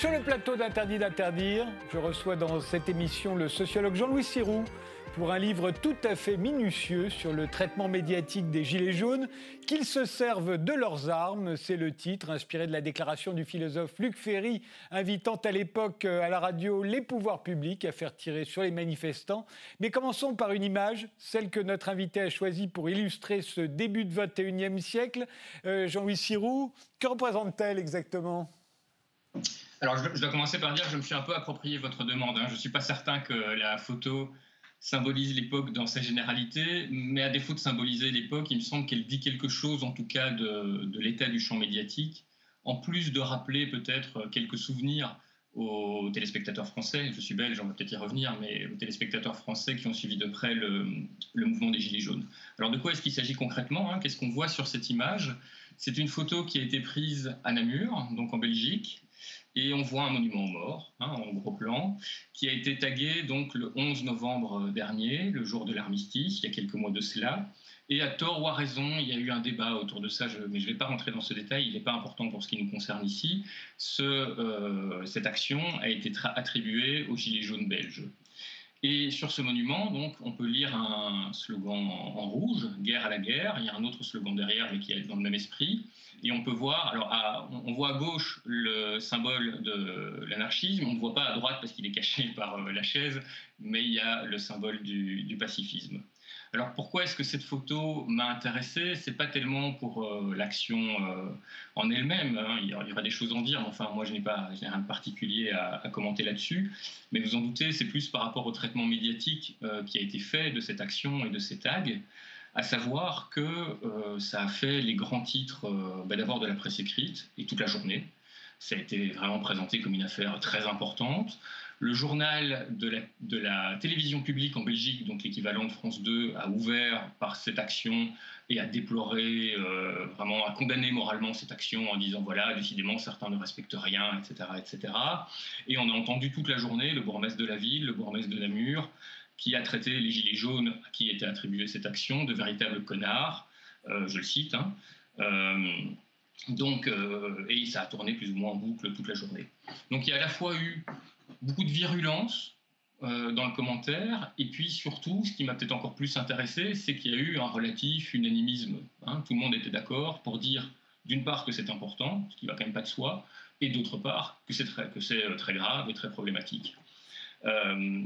Sur le plateau d'Interdit d'interdire. Je reçois dans cette émission le sociologue Jean-Louis Siroux pour un livre tout à fait minutieux sur le traitement médiatique des Gilets jaunes, qu'ils se servent de leurs armes. C'est le titre, inspiré de la déclaration du philosophe Luc Ferry, invitant à l'époque euh, à la radio les pouvoirs publics à faire tirer sur les manifestants. Mais commençons par une image, celle que notre invité a choisie pour illustrer ce début de 21e siècle. Euh, Jean-Louis Siroux, que représente-t-elle exactement? Alors, je dois commencer par dire que je me suis un peu approprié votre demande. Hein. Je ne suis pas certain que la photo symbolise l'époque dans sa généralité, mais à défaut de symboliser l'époque, il me semble qu'elle dit quelque chose, en tout cas, de, l'état du champ médiatique, en plus de rappeler peut-être quelques souvenirs aux téléspectateurs français, je suis belge, on va peut-être y revenir, mais aux téléspectateurs français qui ont suivi de près le, mouvement des Gilets jaunes. Alors de quoi est-ce qu'il s'agit concrètement hein? Qu'est-ce qu'on voit sur cette image? C'est une photo qui a été prise à Namur, donc en Belgique, et on voit un monument aux morts, hein, en gros plan, qui a été tagué donc le 11 novembre dernier, le jour de l'armistice, il y a quelques mois de cela. Et à tort ou à raison, il y a eu un débat autour de ça, mais je ne vais pas rentrer dans ce détail, il n'est pas important pour ce qui nous concerne ici. Euh, cette action a été attribuée aux Gilets jaunes belges. Et sur ce monument, donc, on peut lire un slogan en, rouge, guerre à la guerre. Il y a un autre slogan derrière, mais qui est dans le même esprit. Et on peut voir, alors on voit à gauche le symbole de l'anarchisme, on ne voit pas à droite parce qu'il est caché par euh, la chaise, mais il y a le symbole du pacifisme. Alors pourquoi est-ce que cette photo m'a intéressé? C'est pas tellement pour euh, l'action euh, en elle-même. Hein. il y aura des choses à en dire, enfin moi je n'ai pas rien de particulier à, commenter là-dessus. Mais vous en doutez, c'est plus par rapport au traitement médiatique euh, qui a été fait de cette action et de ces tags à savoir que ça a fait les grands titres bah, d'abord de la presse écrite et toute la journée. Ça a été vraiment présenté comme une affaire très importante. Le journal de la, télévision publique en Belgique, donc l'équivalent de France 2, a ouvert par cette action et a déploré, euh, vraiment a condamné moralement cette action en disant voilà, décidément, certains ne respectent rien, etc. etc. Et on a entendu toute la journée le bourgmestre de la ville, le bourgmestre de Namur, qui a traité les Gilets jaunes à qui était attribuée cette action de véritables connards, euh, je le cite. Hein. Euh, donc, et ça a tourné plus ou moins en boucle toute la journée. Donc il y a à la fois eu beaucoup de virulence euh, dans le commentaire. Et puis surtout, ce qui m'a peut-être encore plus intéressé, c'est qu'il y a eu un relatif unanimisme. Hein. Tout le monde était d'accord pour dire, d'une part, que c'est important, ce qui va quand même pas de soi, et d'autre part, que c'est très, euh, grave et très problématique. Euh,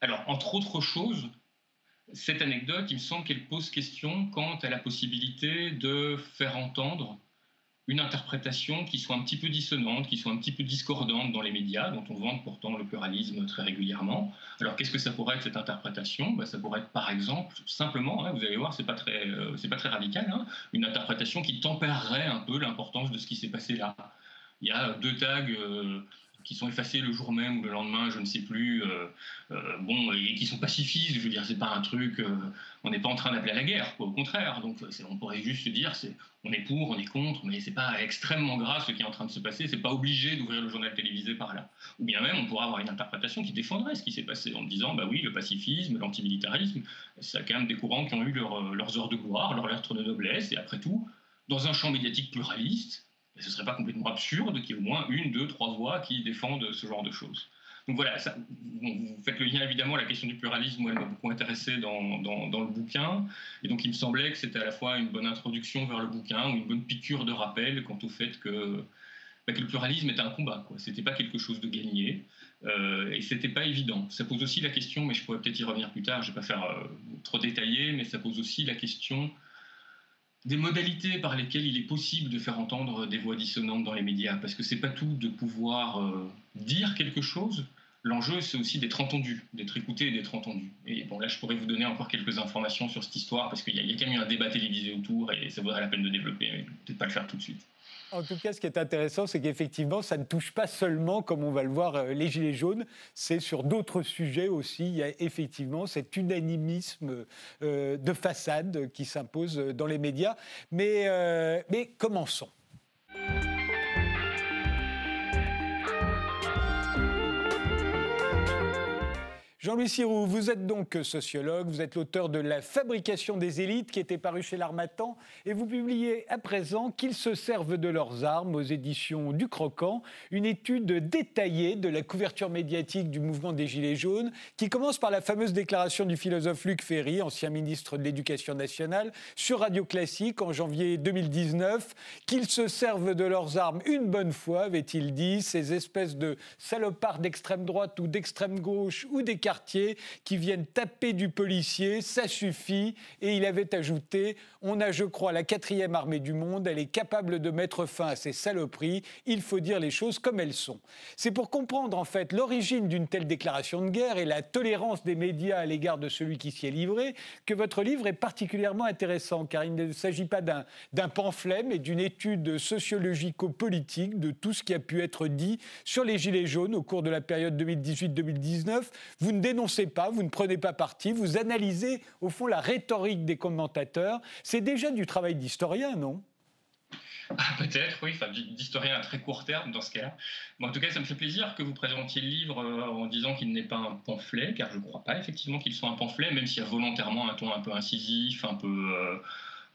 alors, entre autres choses, cette anecdote, il me semble qu'elle pose question quant à la possibilité de faire entendre une interprétation qui soit un petit peu dissonante, qui soit un petit peu discordante dans les médias, dont on vante pourtant le pluralisme très régulièrement. Alors qu'est-ce que ça pourrait être cette interprétation? Ben, Ça pourrait être par exemple, simplement, hein, vous allez voir, c'est pas euh, pas très radical, hein, une interprétation qui tempérerait un peu l'importance de ce qui s'est passé là. Il y a deux tags euh, qui sont effacés le jour même ou le lendemain, je ne sais plus, euh, euh, bon, et qui sont pacifistes. Je veux dire, c'est pas un truc, euh, on n'est pas en train d'appeler à la guerre, au contraire. Donc, on pourrait juste se dire, on est pour, on est contre, mais c'est pas extrêmement grave ce qui est en train de se passer. C'est pas obligé d'ouvrir le journal télévisé par là. Ou bien même, on pourrait avoir une interprétation qui défendrait ce qui s'est passé en disant, bah oui, le pacifisme, l'antimilitarisme, c'est quand même des courants qui ont eu leurs heures de gloire, leurs lettres de noblesse, et après tout, dans un champ médiatique pluraliste et ce ne serait pas complètement absurde qu'il y ait au moins une, deux, trois voix qui défendent ce genre de choses. Donc voilà, vous faites le lien évidemment, la question du pluralisme, elle m'a beaucoup intéressé dans, dans, le bouquin. Et donc il me semblait que c'était à la fois une bonne introduction vers le bouquin ou une bonne piqûre de rappel quant au fait que, bah, le pluralisme était un combat. Ce n'était pas quelque chose de gagné. Euh, et ce n'était pas évident. Ça pose aussi la question, mais je pourrais peut-être y revenir plus tard, je ne vais pas faire euh, trop détaillé, mais ça pose aussi la question des modalités par lesquelles il est possible de faire entendre des voix dissonantes dans les médias, parce que c'est pas tout de pouvoir euh, dire quelque chose. L'enjeu, c'est aussi d'être entendu, d'être écouté et d'être entendu. Et bon, là, je pourrais vous donner encore quelques informations sur cette histoire, parce qu'il y, y, a quand même eu un débat télévisé autour, et ça vaudrait la peine de développer, mais peut-être pas le faire tout de suite. En tout cas, ce qui est intéressant, c'est qu'effectivement, ça ne touche pas seulement, comme on va le voir, euh, les Gilets jaunes, c'est sur d'autres sujets aussi. Il y a effectivement cet unanimisme euh, de façade qui s'impose dans les médias. Euh, mais commençons. Jean-Louis Sirou, vous êtes donc sociologue, vous êtes l'auteur de La fabrication des élites qui était paru chez l'Armatan et vous publiez à présent qu'ils se servent de leurs armes aux éditions du Croquant, une étude détaillée de la couverture médiatique du mouvement des Gilets jaunes qui commence par la fameuse déclaration du philosophe Luc Ferry, ancien ministre de l'Éducation nationale, sur Radio Classique en janvier 2019, qu'ils se servent de leurs armes une bonne fois, avait-il dit, ces espèces de salopards d'extrême droite ou d'extrême gauche ou qui viennent taper du policier, ça suffit. Et il avait ajouté, on a, je crois, la quatrième armée du monde, elle est capable de mettre fin à ces saloperies, il faut dire les choses comme elles sont. C'est pour comprendre en fait l'origine d'une telle déclaration de guerre et la tolérance des médias à l'égard de celui qui s'y est livré que votre livre est particulièrement intéressant, car il ne s'agit pas d'un pamphlet, mais d'une étude sociologico-politique de tout ce qui a pu être dit sur les Gilets jaunes au cours de la période 2018-2019. Vous ne dénoncez pas, vous ne prenez pas parti, vous analysez au fond la rhétorique des commentateurs. C'est déjà du travail d'historien, non? Ah, Peut-être, oui, d'historien à très court terme dans ce cas-là. en tout cas, ça me fait plaisir que vous présentiez le livre euh, en disant qu'il n'est pas un pamphlet, car je ne crois pas effectivement qu'il soit un pamphlet, même s'il y a volontairement un ton un peu incisif, un peu. Euh,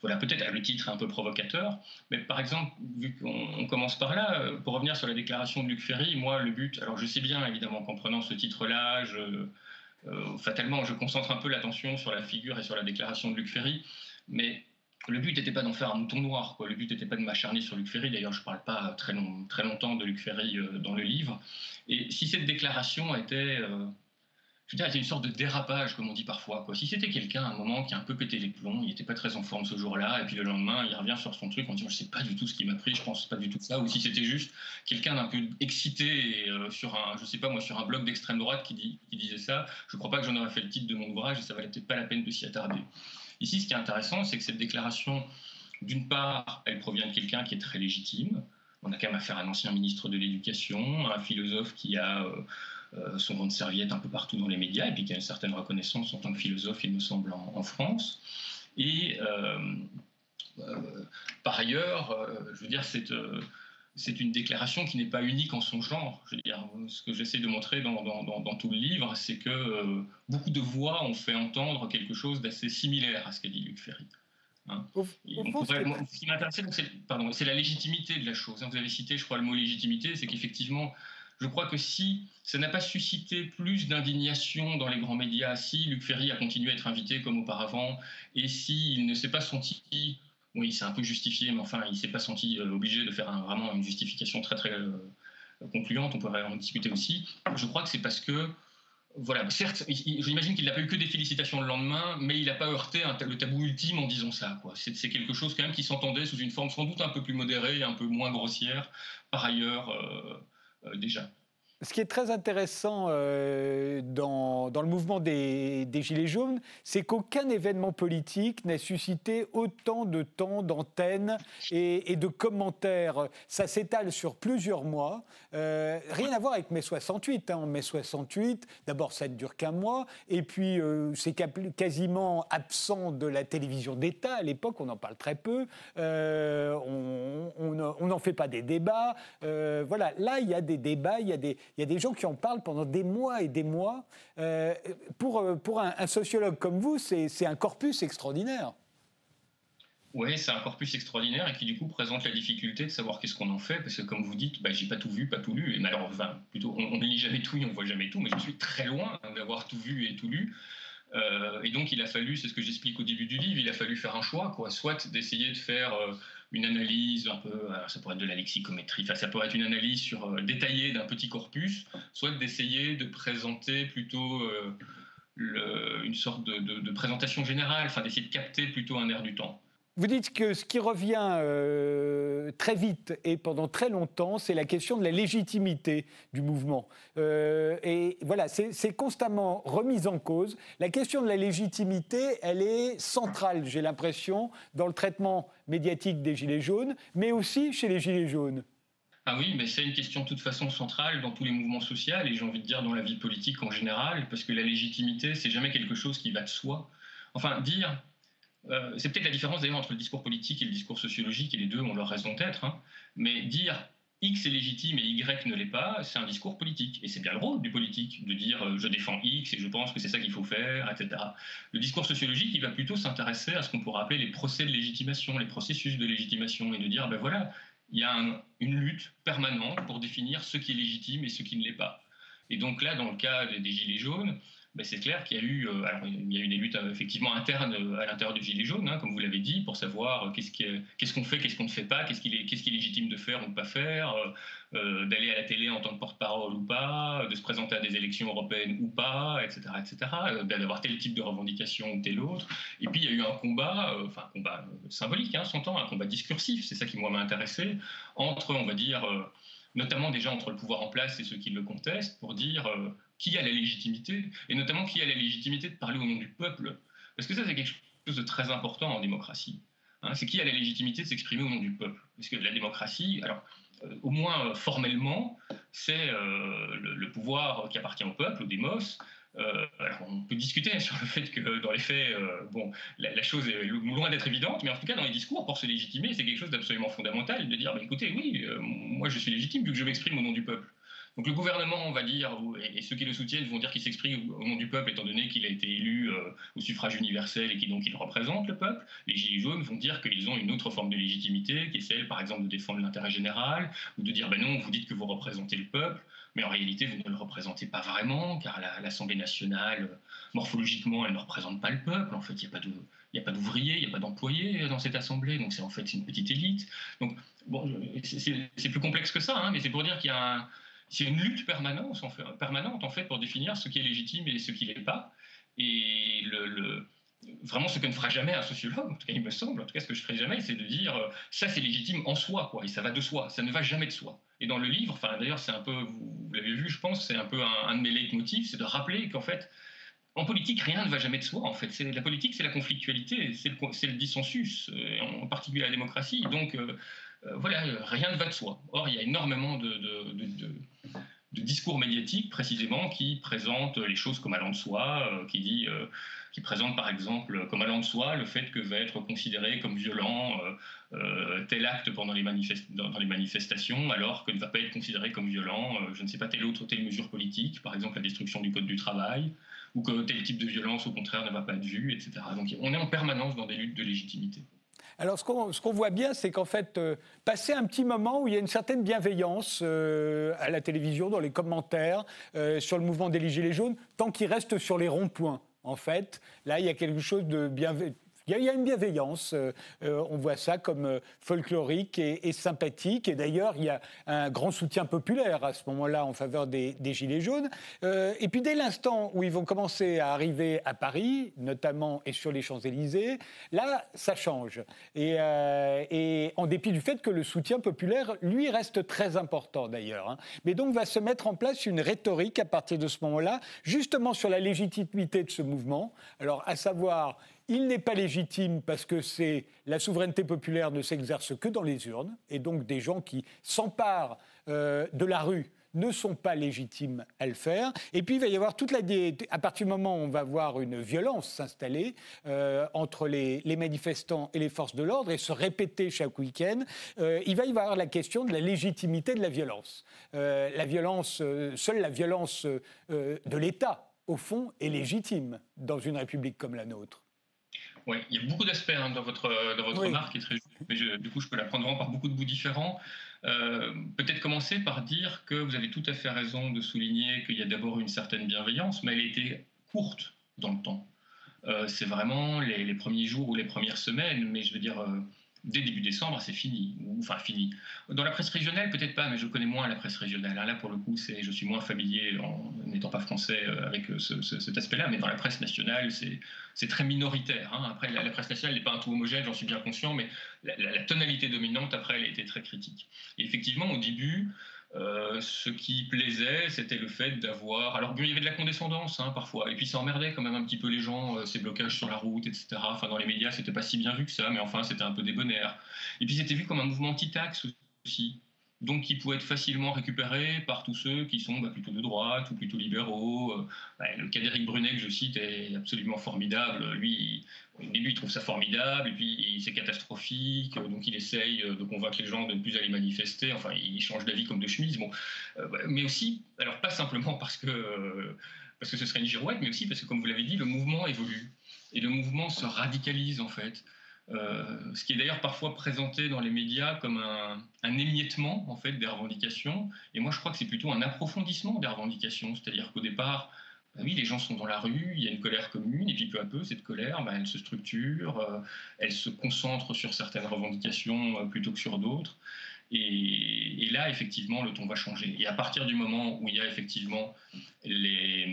voilà, peut-être le titre est un peu provocateur, mais par exemple, vu qu'on commence par là, euh, pour revenir sur la déclaration de Luc Ferry, moi, le but, alors je sais bien évidemment qu'en prenant ce titre-là, euh, fatalement, je concentre un peu l'attention sur la figure et sur la déclaration de Luc Ferry, mais le but n'était pas d'en faire un mouton noir, le but n'était pas de m'acharner sur Luc Ferry, d'ailleurs je ne parle pas très longtemps de Luc Ferry euh, dans le livre, et si cette déclaration était je dire, une sorte de dérapage, comme on dit parfois. Si c'était quelqu'un à un moment qui a un peu pété les plombs, il n'était pas très en forme ce jour-là, et puis le lendemain, il revient sur son truc, on dit, je ne sais pas du tout ce qui m'a pris, je pense pas du tout ça, ou si c'était juste quelqu'un d'un peu excité euh, sur un, je sais pas moi, sur un blog d'extrême droite qui, disait ça, je ne crois pas que j'en aurais fait le titre de mon ouvrage, et ça valait peut-être pas la peine de s'y attarder. Ici, ce qui est intéressant, c'est que cette déclaration, d'une part, elle provient de quelqu'un qui est très légitime. On a quand même affaire à un ancien ministre de l'Éducation, un philosophe qui a... Euh, son rond de serviette un peu partout dans les médias, et puis qui a une certaine reconnaissance en tant que philosophe, il me semble, en, France. Et euh, euh, par ailleurs, je veux dire, c'est c'est une déclaration qui n'est pas unique en son genre. Je veux dire, ce que j'essaie de montrer dans, dans, tout le livre, c'est que beaucoup de voix ont fait entendre quelque chose d'assez similaire à ce qu'a dit Luc Ferry. Hein. ce qui m'intéressait, c'est la légitimité de la chose. Hein. Vous avez cité, je crois, le mot légitimité, c'est qu'effectivement, je crois que si ça n'a pas suscité plus d'indignation dans les grands médias, si Luc Ferry a continué à être invité comme auparavant, et s'il ne s'est pas senti, oui, c'est un peu justifié, mais enfin, il ne s'est pas senti euh, obligé de faire vraiment une justification très très euh, concluante, on pourrait en discuter aussi, je crois que c'est parce que voilà, certes, j'imagine qu'il n'a pas eu que des félicitations le lendemain, mais il n'a pas heurté le tabou ultime en disant ça. C'est quelque chose quand même qui s'entendait sous une forme sans doute un peu plus modérée, un peu moins grossière, par ailleurs. Euh, déjà. Ce qui est très intéressant euh, dans, le mouvement des, Gilets jaunes, c'est qu'aucun événement politique n'a suscité autant de temps d'antenne et, de commentaires. Ça s'étale sur plusieurs mois. Euh, rien à voir avec mai 68. Hein. En mai 68, d'abord, ça ne dure qu'un mois. Et puis, euh, c'est quasiment absent de la télévision d'État. À l'époque, on en parle très peu. on n'en fait pas des débats. voilà, là, il y a des débats, il y a des il y a des gens qui en parlent pendant des mois et des mois. Euh, pour euh, pour un, sociologue comme vous, c'est un corpus extraordinaire. Oui, c'est un corpus extraordinaire et qui du coup présente la difficulté de savoir qu'est-ce qu'on en fait, parce que comme vous dites, bah, j'ai pas tout vu, pas tout lu, et malheureusement, plutôt, on ne lit jamais tout et on voit jamais tout, mais je suis très loin d'avoir tout vu et tout lu. Euh, et donc il a fallu, c'est ce que j'explique au début du livre, il a fallu faire un choix, soit d'essayer de faire une analyse un peu, euh, ça pourrait être de la lexicométrie, enfin, ça pourrait être une analyse sur, euh, détaillée d'un petit corpus, soit d'essayer de présenter plutôt euh, une sorte de, présentation générale, enfin d'essayer de capter plutôt un air du temps. Vous dites que ce qui revient euh, très vite et pendant très longtemps, c'est la question de la légitimité du mouvement. Euh, et voilà, c'est constamment remis en cause. La question de la légitimité, elle est centrale, j'ai l'impression, dans le traitement médiatique des Gilets jaunes, mais aussi chez les Gilets jaunes. Ah oui, mais c'est une question de toute façon centrale dans tous les mouvements sociaux et j'ai envie de dire dans la vie politique en général, parce que la légitimité, c'est jamais quelque chose qui va de soi. Enfin, dire euh, c'est peut-être la différence d'ailleurs entre le discours politique et le discours sociologique, et les deux ont leur raison d'être, hein. mais dire X est légitime et Y ne l'est pas, c'est un discours politique. Et c'est bien le rôle du politique de dire euh, je défends X et je pense que c'est ça qu'il faut faire, etc. Le discours sociologique, il va plutôt s'intéresser à ce qu'on pourrait appeler les procès de légitimation, les processus de légitimation, et de dire ben voilà, il y a une lutte permanente pour définir ce qui est légitime et ce qui ne l'est pas. Et donc là, dans le cas des Gilets jaunes, c'est clair qu'il y a eu, euh, il y a eu des luttes euh, effectivement internes euh, à l'intérieur du Gilet jaune, hein, comme vous l'avez dit, pour savoir qu'est-ce qu'on fait, qu'est-ce qu'on ne fait pas, qu'est-ce qui est, légitime de faire ou de pas faire, d'aller à la télé en tant que porte-parole ou pas, de se présenter à des élections européennes ou pas, etc., etc., d'avoir tel type de revendication ou tel autre. Et puis il y a eu un combat, enfin un combat symbolique, hein, s'entend, un combat discursif, c'est ça qui moi m'a intéressé, entre, on va dire, notamment déjà entre le pouvoir en place et ceux qui le contestent, pour dire qui a la légitimité, et notamment qui a la légitimité de parler au nom du peuple. Parce que ça, c'est quelque chose de très important en démocratie. Hein. c'est qui a la légitimité de s'exprimer au nom du peuple? Parce que la démocratie, alors, euh, au moins euh, formellement, c'est euh, le, pouvoir qui appartient au peuple, au démos. on peut discuter sur le fait que dans les faits, bon, la, chose est loin d'être évidente, mais en tout cas dans les discours, pour se légitimer, c'est quelque chose d'absolument fondamental de dire, bah, écoutez, oui, moi je suis légitime vu que je m'exprime au nom du peuple. Donc le gouvernement, on va dire, et ceux qui le soutiennent vont dire qu'il s'exprime au nom du peuple, étant donné qu'il a été élu euh, au suffrage universel et qu'il donc il représente le peuple. Les Gilets jaunes vont dire qu'ils ont une autre forme de légitimité, qui est celle, par exemple, de défendre l'intérêt général, ou de dire, ben non, vous dites que vous représentez le peuple, mais en réalité, vous ne le représentez pas vraiment, car l'Assemblée nationale, morphologiquement, elle ne représente pas le peuple. En fait, il n'y a pas de... Il a pas d'ouvriers, il n'y a pas d'employés dans cette assemblée, donc c'est en fait une petite élite. Donc, bon, c'est plus complexe que ça, hein, mais c'est pour dire qu'il y a un, c'est une lutte permanente en, fait, pour définir ce qui est légitime et ce qui n'est pas. Et vraiment ce que ne fera jamais un sociologue, en tout cas il me semble, en tout cas ce que je ferai jamais, c'est de dire euh, ça c'est légitime en soi, quoi, et ça va de soi, ça ne va jamais de soi. Et dans le livre, enfin d'ailleurs c'est un peu, vous, l'avez vu, je pense, c'est un peu un, de mes leitmotifs, c'est de rappeler qu'en fait, en politique, rien ne va jamais de soi. En fait, la politique, c'est la conflictualité, c'est le, le, dissensus, euh, en particulier la démocratie. Donc euh, voilà, rien ne va de soi. Or, il y a énormément de, discours médiatique précisément qui présente les choses comme allant de soi, euh, qui dit, euh, qui présente par exemple comme allant de soi le fait que va être considéré comme violent euh, tel acte pendant les, dans, les, manifestations, alors que ne va pas être considéré comme violent, je ne sais pas telle autre telle mesure politique, par exemple la destruction du code du travail, ou que tel type de violence au contraire ne va pas être vu, etc. Donc on est en permanence dans des luttes de légitimité. Alors, ce qu'on voit bien, c'est qu'en fait, euh, passer un petit moment où il y a une certaine bienveillance euh, à la télévision, dans les commentaires, euh, sur le mouvement des Gilets jaunes, tant qu'il reste sur les ronds-points. En fait, là, il y a quelque chose de bienveillant il y, a une bienveillance. Euh, euh, on voit ça comme euh, folklorique et, sympathique. Et d'ailleurs, il y a un grand soutien populaire à ce moment-là en faveur des, Gilets jaunes. et puis dès l'instant où ils vont commencer à arriver à Paris, notamment et sur les Champs-Élysées, là, ça change. Et, en dépit du fait que le soutien populaire, lui, reste très important d'ailleurs. Hein. Mais donc va se mettre en place une rhétorique à partir de ce moment-là, justement sur la légitimité de ce mouvement. Alors, à savoir il n'est pas légitime parce que c'est la souveraineté populaire ne s'exerce que dans les urnes, et donc des gens qui s'emparent euh, de la rue ne sont pas légitimes à le faire. Et puis il va y avoir toute la à partir du moment où on va voir une violence s'installer euh, entre les, manifestants et les forces de l'ordre et se répéter chaque week-end, euh, il va y avoir la question de la légitimité de la violence. la violence, seule la violence de l'État, au fond, est légitime dans une république comme la nôtre. Oui, il y a beaucoup d'aspects hein, dans votre, dans votre remarque, qui est très mais du coup, je peux la prendre vraiment par beaucoup de bouts différents. Euh, peut-être commencer par dire que vous avez tout à fait raison de souligner qu'il y a d'abord une certaine bienveillance, mais elle était courte dans le temps. Euh, c'est vraiment les, premiers jours ou les premières semaines, mais je veux dire, euh, dès début décembre, c'est fini. Enfin, fini. Dans la presse régionale, peut-être pas, mais je connais moins la presse régionale. Là, pour le coup, je suis moins familier, en n'étant pas français, euh, avec euh, cet aspect-là. Mais dans la presse nationale, c'est très minoritaire. Hein. Après, la, presse nationale n'est pas un tout homogène, j'en suis bien conscient, mais la, la, tonalité dominante, après, elle a été très critique. Et effectivement, au début, euh, ce qui plaisait, c'était le fait d'avoir. Alors, il y avait de la condescendance hein, parfois, et puis ça emmerdait quand même un petit peu les gens, euh, ces blocages sur la route, etc. Enfin, dans les médias, c'était pas si bien vu que ça, mais enfin, c'était un peu débonnaire. Et puis, c'était vu comme un mouvement anti-taxe aussi. Donc qui peut être facilement récupéré par tous ceux qui sont bah, plutôt de droite ou plutôt libéraux. Euh, bah, le cas d'Éric Brunet que je cite est absolument formidable. Lui, au début, il trouve ça formidable, et puis c'est catastrophique, donc il essaye de convaincre les gens de ne plus aller manifester. Enfin, il change d'avis comme de chemise. Bon, euh, mais aussi, alors pas simplement parce que parce que ce serait une girouette, mais aussi parce que, comme vous l'avez dit, le mouvement évolue et le mouvement se radicalise en fait. Euh, ce qui est d'ailleurs parfois présenté dans les médias comme un, émiettement en fait des revendications. Et moi, je crois que c'est plutôt un approfondissement des revendications. C'est-à-dire qu'au départ, bah oui, les gens sont dans la rue, il y a une colère commune, et puis peu à peu, cette colère, bah, elle se structure, euh, elle se concentre sur certaines revendications euh, plutôt que sur d'autres. Et, là, effectivement, le ton va changer. Et à partir du moment où il y a effectivement les,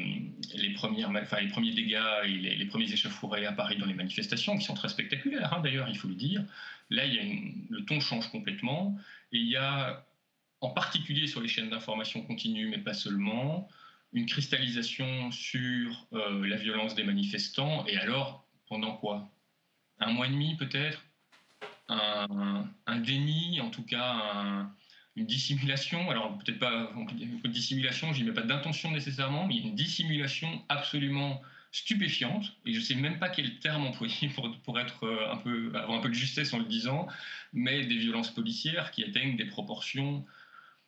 les, les premiers dégâts et les, premiers échauffourés à Paris dans les manifestations, qui sont très spectaculaires hein, d'ailleurs, il faut le dire, là, le ton change complètement. Et il y a, en particulier sur les chaînes d'information continue, mais pas seulement, une cristallisation sur euh, la violence des manifestants. Et alors, pendant quoi? Un mois et demi peut-être? Un, déni, en tout cas une dissimulation. Alors peut-être pas une dissimulation, n'y mets pas d'intention nécessairement, mais une dissimulation absolument stupéfiante, et je ne sais même pas quel terme employer pour, pour être euh, un peu, avoir un peu de justesse en le disant, mais des violences policières qui atteignent des proportions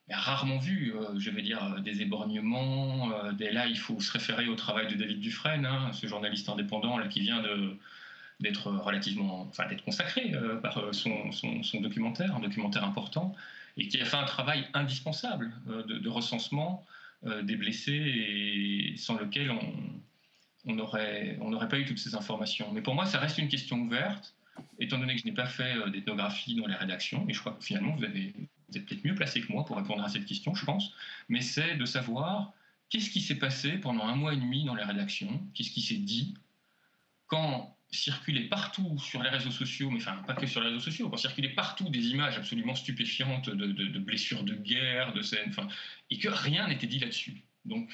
rarement vues. Euh, je vais dire des éborgnements. Euh, des, là, il faut se référer au travail de David Dufresne, hein, ce journaliste indépendant qui vient de, d'être relativement, enfin d'être consacré euh, par euh, son, son, documentaire, un documentaire important, et qui a fait un travail indispensable euh, de, recensement des blessés et sans lequel on n'aurait on n'aurait pas eu toutes ces informations. Mais pour moi, ça reste une question ouverte, étant donné que je n'ai pas fait d'ethnographie dans les rédactions, et je crois que finalement vous, vous êtes peut-être mieux placé que moi pour répondre à cette question, je pense, mais c'est de savoir qu'est-ce qui s'est passé pendant un mois et demi dans les rédactions, qu'est-ce qui s'est dit quand circulait partout sur les réseaux sociaux, mais enfin pas que sur les réseaux sociaux, quand circulait partout des images absolument stupéfiantes de, blessures de guerre, de scènes, enfin, et que rien n'était dit là-dessus. Donc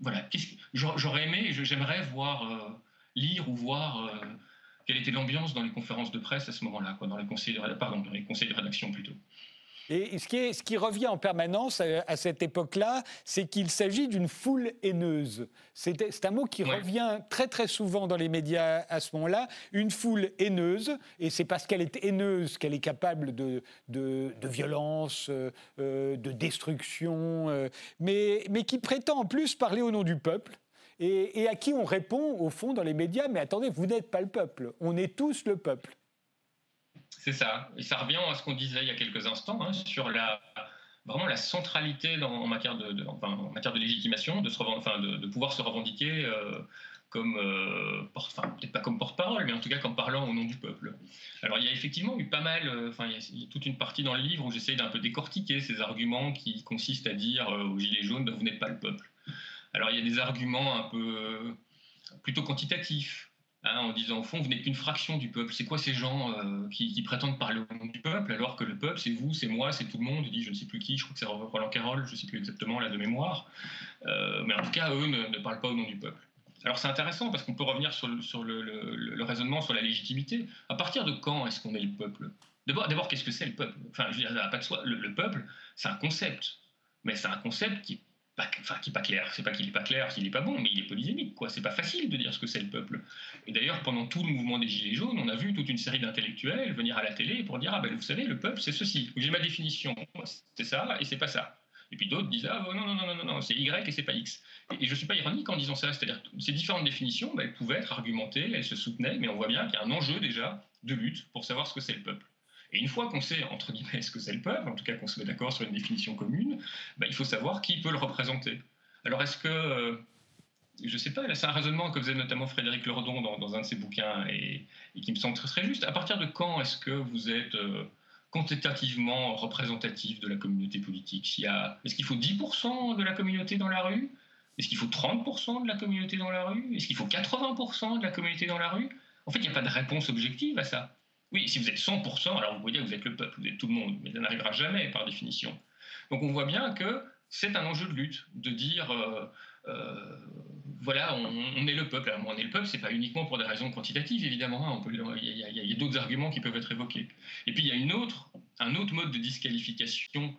voilà, j'aurais aimé, j'aimerais voir, euh, lire ou voir euh, quelle était l'ambiance dans les conférences de presse à ce moment-là, dans les conseils pardon, dans les conseils de rédaction plutôt. Et ce qui, est, ce qui, revient en permanence à, cette époque-là, c'est qu'il s'agit d'une foule haineuse. C'est un mot qui revient très très souvent dans les médias à ce moment-là. Une foule haineuse, et c'est parce qu'elle est haineuse qu'elle est capable de, de, violence, euh, de destruction, euh, mais, mais qui prétend en plus parler au nom du peuple. Et, et à qui on répond, au fond, dans les médias, mais attendez, vous n'êtes pas le peuple, on est tous le peuple. C'est ça. Et ça revient à ce qu'on disait il y a quelques instants hein, sur la, vraiment la centralité en, matière de, en matière de légitimation, de, enfin, pouvoir se revendiquer euh, comme, euh, enfin, peut-être pas comme porte-parole, mais en tout cas comme parlant au nom du peuple. Alors il y a effectivement eu pas mal, euh, enfin, il, y a, toute une partie dans le livre où j'essaie d'un peu décortiquer ces arguments qui consistent à dire aux Gilets jaunes, ben, vous n'êtes pas le peuple. Alors il y a des arguments un peu plutôt quantitatifs. Hein, en disant au fond, vous n'êtes qu'une fraction du peuple. C'est quoi ces gens euh, qui, prétendent parler au nom du peuple, alors que le peuple, c'est vous, c'est moi, c'est tout le monde. Il dit, je ne sais plus qui, je crois que c'est Roland Carroll, je ne sais plus exactement là de mémoire. Euh, mais en tout cas, eux ne, parlent pas au nom du peuple. Alors c'est intéressant parce qu'on peut revenir sur, le, raisonnement sur la légitimité. À partir de quand est-ce qu'on est le peuple? D'abord, qu'est-ce que c'est le peuple? Enfin, je veux dire, pas de soi. Le, peuple, c'est un concept, mais c'est un concept qui enfin, qui n'est pas clair. C'est pas qu'il n'est pas clair, qu'il n'est pas bon, mais il est polysémique. quoi. C'est pas facile de dire ce que c'est le peuple. Et d'ailleurs, pendant tout le mouvement des Gilets jaunes, on a vu toute une série d'intellectuels venir à la télé pour dire Ah ben vous savez, le peuple, c'est ceci. J'ai ma définition, c'est ça et c'est pas ça. Et puis d'autres disent Ah non, non, non, non, non, c'est Y et c'est pas X. Et, je ne suis pas ironique en disant ça. C'est-à-dire ces différentes définitions, ben, elles pouvaient être argumentées, elles se soutenaient, mais on voit bien qu'il y a un enjeu déjà de lutte pour savoir ce que c'est le peuple. Et une fois qu'on sait, entre guillemets, ce que c'est le peuple, en tout cas qu'on se met d'accord sur une définition commune, bah, il faut savoir qui peut le représenter. Alors est-ce que, euh, je ne sais pas, c'est un raisonnement que faisait notamment Frédéric Lordon dans, un de ses bouquins et, qui me semble très, juste. À partir de quand est-ce que vous êtes euh, quantitativement représentatif de la communauté politique? Est-ce qu'il faut 10% de la communauté dans la rue? Est-ce qu'il faut 30% de la communauté dans la rue? Est-ce qu'il faut 80% de la communauté dans la rue? En fait, il n'y a pas de réponse objective à ça. Oui, si vous êtes 100%, alors vous pouvez dire que vous êtes le peuple, vous êtes tout le monde, mais ça n'arrivera jamais par définition. Donc on voit bien que c'est un enjeu de lutte, de dire, euh, euh, voilà, on, est le peuple. Alors, on est le peuple, c'est pas uniquement pour des raisons quantitatives, évidemment. Il y a, d'autres arguments qui peuvent être évoqués. Et puis il y a un autre mode de disqualification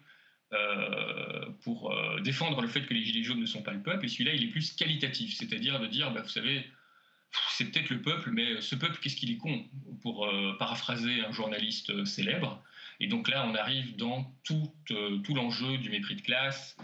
pour défendre le fait que les Gilets jaunes ne sont pas le peuple. Et celui-là, il est plus qualitatif, c'est-à-dire de dire, bah, vous savez, c'est peut-être le peuple, mais ce peuple, qu'est-ce qu'il est con, pour paraphraser un journaliste célèbre. Et donc là, on arrive dans tout, tout l'enjeu du mépris de classe,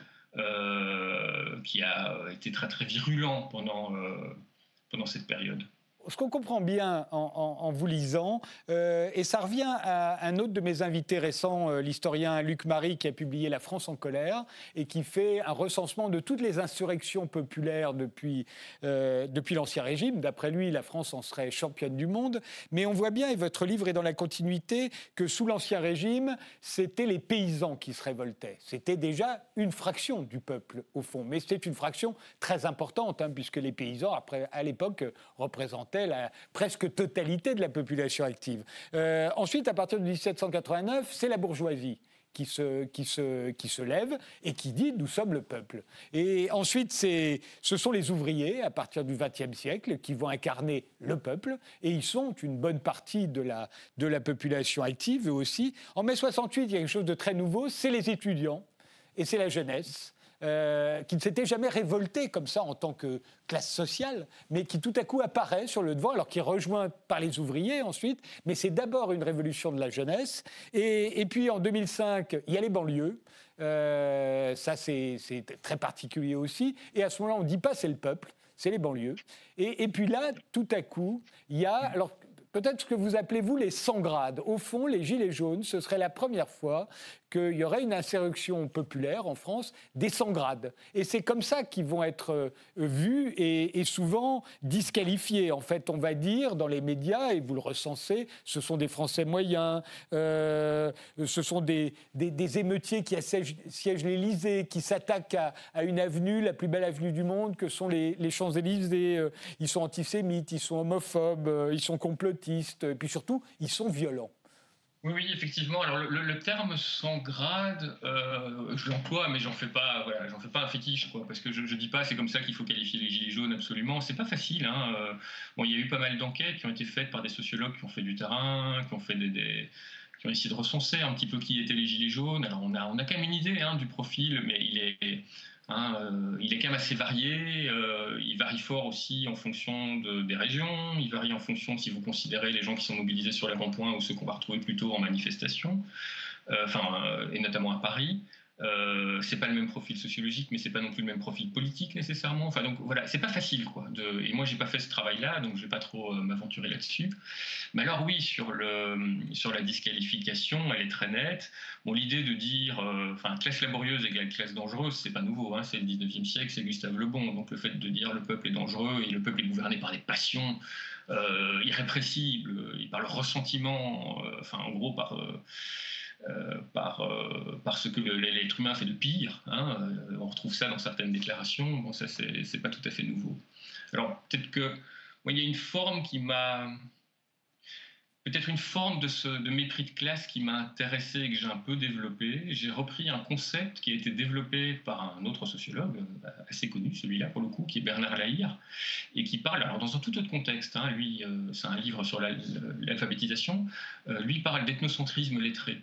qui a été très très virulent pendant cette période ce qu'on comprend bien en, vous lisant, euh, et ça revient à un autre de mes invités récents, euh, l'historien Luc Marie, qui a publié La France en colère et qui fait un recensement de toutes les insurrections populaires depuis, euh, depuis l'Ancien Régime. D'après lui, la France en serait championne du monde. Mais on voit bien, et votre livre est dans la continuité, que sous l'Ancien Régime, c'était les paysans qui se révoltaient. C'était déjà une fraction du peuple, au fond. Mais c'était une fraction très importante, hein, puisque les paysans, après, à l'époque, représentaient la presque totalité de la population active. Euh, ensuite, à partir de 1789, c'est la bourgeoisie. Qui se, qui, se, qui se lève et qui dit nous sommes le peuple. Et ensuite, ce sont les ouvriers, à partir du XXe siècle, qui vont incarner le peuple, et ils sont une bonne partie de la, de la population active, eux aussi. En mai 68, il y a quelque chose de très nouveau, c'est les étudiants et c'est la jeunesse. Euh, qui ne s'était jamais révolté comme ça en tant que classe sociale, mais qui tout à coup apparaît sur le devant, alors qui est rejoint par les ouvriers ensuite, mais c'est d'abord une révolution de la jeunesse. Et, puis en 2005, il y a les banlieues. Euh, ça, c'est très particulier aussi. Et à ce moment-là, on ne dit pas c'est le peuple, c'est les banlieues. Et, et, puis là, tout à coup, il y a. Alors, peut-être ce que vous appelez, vous, les 100 grades. Au fond, les Gilets jaunes, ce serait la première fois qu'il y aurait une insurrection populaire en France des 100 grades. Et c'est comme ça qu'ils vont être euh, vus et, souvent disqualifiés. En fait, on va dire dans les médias, et vous le recensez, ce sont des Français moyens, euh, ce sont des, émeutiers qui siègent l'Élysée, qui s'attaquent à, une avenue, la plus belle avenue du monde, que sont les, Champs-Élysées. Euh, ils sont antisémites, ils sont homophobes, ils sont complotistes, et puis surtout, ils sont violents. Oui, oui, effectivement. Alors le, terme sans grade, euh, je l'emploie, mais j'en fais pas, voilà, j'en fais pas un fétiche, quoi, parce que je, je dis pas, c'est comme ça qu'il faut qualifier les gilets jaunes, absolument. C'est pas facile. Hein. Euh, bon, il y a eu pas mal d'enquêtes qui ont été faites par des sociologues qui ont fait du terrain, qui ont fait des, qui ont essayé de recenser un petit peu qui étaient les gilets jaunes. Alors on a, on a quand même une idée hein, du profil, mais il est Hein, euh, il est quand même assez varié. Euh, il varie fort aussi en fonction des régions. Il varie en fonction si vous considérez les gens qui sont mobilisés sur les ronds-points ou ceux qu'on va retrouver plutôt en manifestation, euh, et notamment à Paris. Euh, c'est pas le même profil sociologique, mais c'est pas non plus le même profil politique nécessairement. Enfin donc voilà, c'est pas facile quoi. Et moi j'ai pas fait ce travail-là, donc je vais pas trop euh, m'aventurer là-dessus. Mais alors oui, sur le sur la disqualification, elle est très nette. Bon, l'idée de dire, euh, enfin classe laborieuse égale classe dangereuse, c'est pas nouveau. Hein, c'est le 19e siècle, c'est Gustave Le Bon. Donc le fait de dire le peuple est dangereux et le peuple est gouverné par des passions irrépressibles, par le ressentiment, enfin en gros par euh, par, euh, par ce que l'être humain fait de pire. Hein, euh, on retrouve ça dans certaines déclarations. Bon, ça, c'est pas tout à fait nouveau. Alors, peut-être que il y a une forme qui m'a. Peut-être une forme de, ce, mépris de classe qui m'a intéressé et que j'ai un peu développé. J'ai repris un concept qui a été développé par un autre sociologue, assez connu celui-là pour le coup, qui est Bernard Lahire, et qui parle, alors dans un tout autre contexte, hein, lui, c'est un livre sur l'alphabétisation, lui parle d'ethnocentrisme lettré.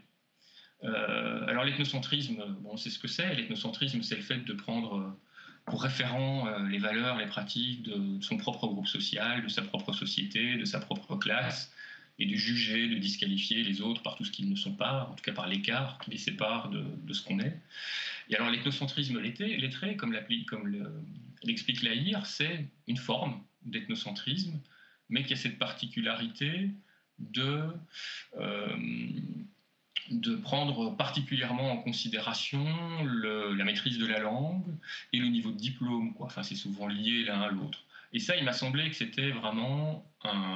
Euh, alors l'ethnocentrisme, bon, c'est ce que c'est. L'ethnocentrisme, c'est le fait de prendre euh, pour référent euh, les valeurs, les pratiques de, son propre groupe social, de sa propre société, de sa propre classe, et de juger, de disqualifier les autres par tout ce qu'ils ne sont pas, en tout cas par l'écart qui les sépare de, ce qu'on est. Et alors l'ethnocentrisme lettré, comme l'explique Lahire, c'est une forme d'ethnocentrisme, mais qui a cette particularité de de prendre particulièrement en considération la maîtrise de la langue et le niveau de diplôme. Enfin, c'est souvent lié l'un à l'autre. Et ça, il m'a semblé que c'était vraiment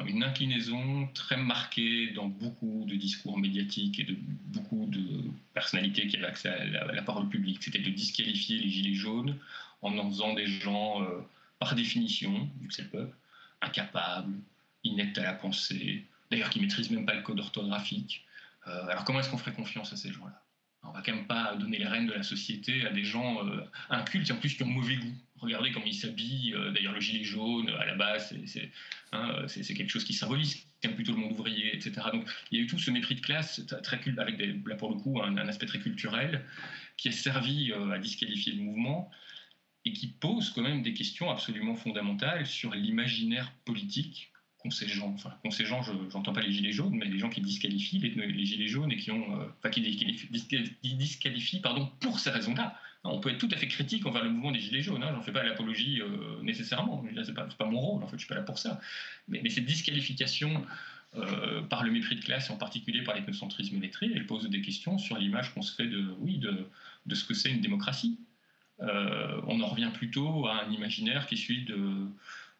une inclinaison très marquée dans beaucoup de discours médiatiques et de beaucoup de personnalités qui avaient accès à la, parole publique. C'était de disqualifier les gilets jaunes en en faisant des gens, euh, par définition, vu que c'est le peuple, incapables, ineptes à la pensée, d'ailleurs qui maîtrisent même pas le code orthographique. Euh, alors comment est-ce qu'on ferait confiance à ces gens-là? On va quand même pas donner les rênes de la société à des gens euh, incultes en plus qui ont mauvais goût. Regardez comment ils s'habillent. Euh, d'ailleurs, le gilet jaune, à la base, c'est hein, quelque chose qui symbolise plutôt le monde ouvrier, etc. etc. Donc il y a eu tout ce mépris de classe, très, avec des, là pour le coup un, aspect très culturel, qui a servi à disqualifier le mouvement et qui pose quand même des questions absolument fondamentales sur l'imaginaire politique qu'ont ces gens. Enfin, ces je n'entends pas les gilets jaunes, mais les gens qui disqualifient les, gilets jaunes et qui ont, euh, enfin, qui disqualifient, pardon, pour ces raisons-là. On peut être tout à fait critique envers le mouvement des gilets jaunes. Hein, J'en fais pas l'apologie euh, nécessairement. C'est pas, pas mon rôle. En fait, je suis pas là pour ça. Mais, cette disqualification euh, par le mépris de classe, en particulier par l'ethnocentrisme lettré, elle pose des questions sur l'image qu'on se fait de, oui, de, ce que c'est une démocratie. Euh, on en revient plutôt à un imaginaire qui suit de,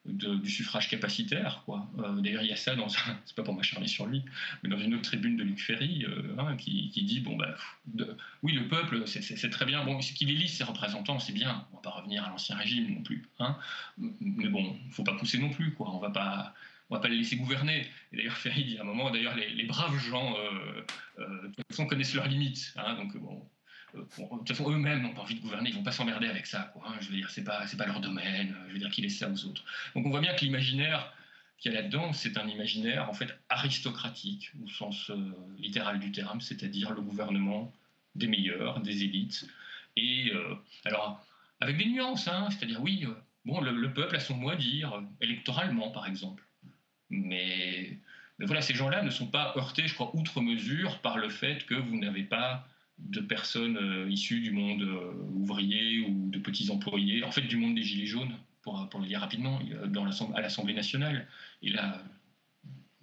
du suffrage capacitaire. Euh, d'ailleurs, il y a ça dans c'est pas pour m'acharner sur lui, mais dans une autre tribune de Luc Ferry, euh, hein, qui, dit bon bah, oui, le peuple, c'est très bien. Bon, qu'il élise ses représentants, c'est bien. On va pas revenir à l'ancien régime non plus. Hein. Mais bon, faut pas pousser non plus. Quoi. On va pas on va pas le laisser gouverner. D'ailleurs, Ferry dit à un moment, d'ailleurs, les, braves gens, toute façon, connaissent leurs limites. Hein, donc, bon, euh, de toute façon, eux-mêmes n'ont pas envie de gouverner, ils vont pas s'emmerder avec ça. Hein. je veux dire, c'est pas, pas leur domaine. Je veux dire qu'ils laissent ça aux autres. Donc on voit bien que l'imaginaire qu'il y a là-dedans, c'est un imaginaire en fait aristocratique au sens euh, littéral du terme, c'est-à-dire le gouvernement des meilleurs, des élites. Et euh, alors avec des nuances, hein, c'est-à-dire oui, bon, le, peuple a son mot à dire électoralement, par exemple. Mais voilà, ces gens-là ne sont pas heurtés, je crois, outre mesure par le fait que vous n'avez pas de personnes euh, issues du monde euh, ouvrier ou de petits employés, en fait du monde des Gilets jaunes, pour, pour le dire rapidement, dans à l'Assemblée nationale, et là,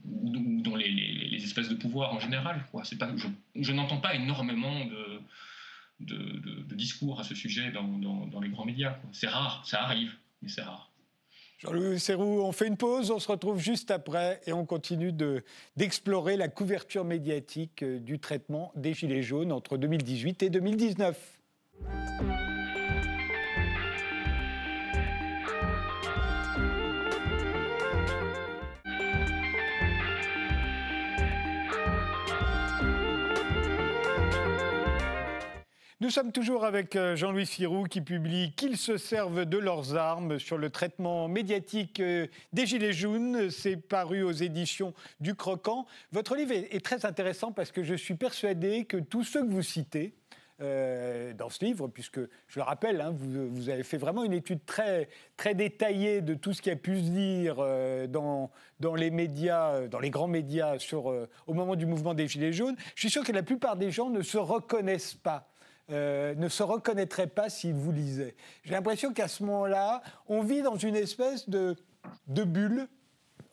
ou dans les, espaces de pouvoir en général. Quoi. Pas, je, n'entends pas énormément de, de, discours à ce sujet dans, dans les grands médias. C'est rare, ça arrive, mais c'est rare. Jean-Louis Serroux, on fait une pause, on se retrouve juste après et on continue d'explorer la couverture médiatique euh, du traitement des Gilets jaunes entre 2018 et 2019. Nous sommes toujours avec euh, Jean-Louis Firou qui publie Qu'ils se servent de leurs armes sur le traitement médiatique euh, des Gilets jaunes. C'est paru aux éditions du Croquant. Votre livre est très intéressant parce que je suis persuadé que tous ceux que vous citez, euh, dans ce livre, puisque je le rappelle, hein, vous, avez fait vraiment une étude très, très détaillée de tout ce qui a pu se dire dans, dans les médias, dans les grands médias au moment du mouvement des Gilets jaunes. Je suis sûr que la plupart des gens ne se reconnaissent pas euh, ne se reconnaîtrait pas s'il vous lisait. J'ai l'impression qu'à ce moment-là, on vit dans une espèce de, de bulle.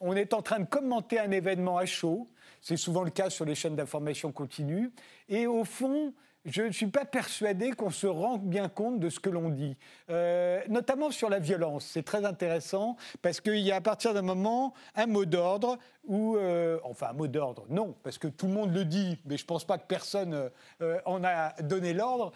On est en train de commenter un événement à chaud. C'est souvent le cas sur les chaînes d'information continue. Et au fond, je ne suis pas persuadé qu'on se rende bien compte de ce que l'on dit, euh, notamment sur la violence. C'est très intéressant parce qu'il y a à partir d'un moment un mot d'ordre ou euh, enfin un mot d'ordre, non, parce que tout le monde le dit, mais je ne pense pas que personne euh, en a donné l'ordre,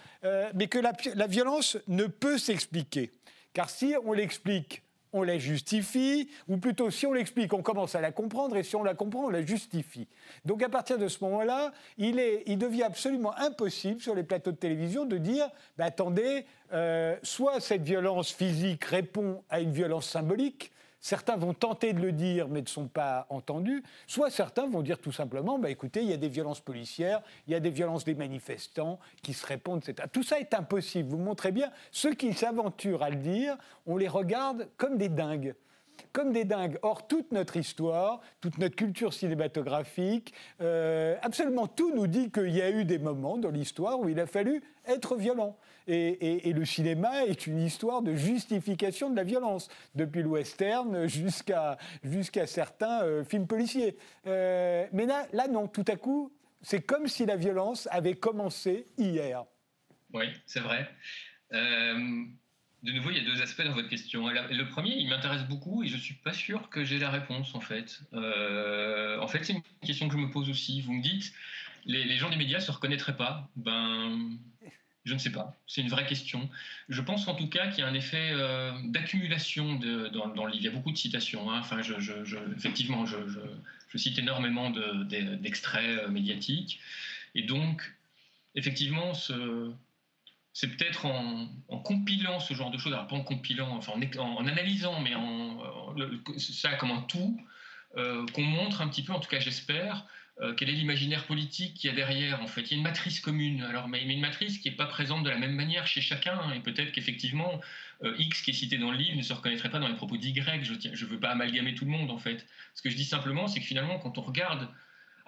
mais que la, la violence ne peut s'expliquer. Car si on l'explique on la justifie, ou plutôt si on l'explique, on commence à la comprendre, et si on la comprend, on la justifie. Donc à partir de ce moment-là, il, devient absolument impossible sur les plateaux de télévision de dire, bah, attendez, euh, soit cette violence physique répond à une violence symbolique, Certains vont tenter de le dire, mais ne sont pas entendus. Soit certains vont dire tout simplement, bah, écoutez, il y a des violences policières, il y a des violences des manifestants qui se répondent, etc. Tout ça est impossible. Vous montrez bien, ceux qui s'aventurent à le dire, on les regarde comme des dingues comme des dingues. Or, toute notre histoire, toute notre culture cinématographique, euh, absolument tout nous dit qu'il y a eu des moments dans l'histoire où il a fallu être violent. Et, le cinéma est une histoire de justification de la violence, depuis le western jusqu'à certains euh, films policiers. Euh, mais là, non, tout à coup, c'est comme si la violence avait commencé hier. Oui, c'est vrai. Euh, de nouveau, il y a deux aspects dans votre question. Le premier, il m'intéresse beaucoup et je ne suis pas sûr que j'ai la réponse, en fait. en fait, c'est une question que je me pose aussi. Vous me dites, les, les gens des médias ne se reconnaîtraient pas. Ben, je ne sais pas, c'est une vraie question. Je pense en tout cas qu'il y a un effet euh, d'accumulation dans, dans, le livre. Il y a beaucoup de citations. Hein. Enfin, effectivement, je, cite énormément d'extraits euh, médiatiques. Et donc, effectivement, c'est peut-être en, compilant ce genre de choses, alors pas en compilant, enfin en, analysant, mais en, ça comme un tout, qu'on montre un petit peu, en tout cas j'espère, quel est l'imaginaire politique qu'il y a derrière en fait? Il y a une matrice commune, alors, mais, une matrice qui n'est pas présente de la même manière chez chacun, hein, et peut-être qu'effectivement, X qui est cité dans le livre ne se reconnaîtrait pas dans les propos d'Y, je ne veux pas amalgamer tout le monde en fait. Ce que je dis simplement, c'est que finalement, quand on regarde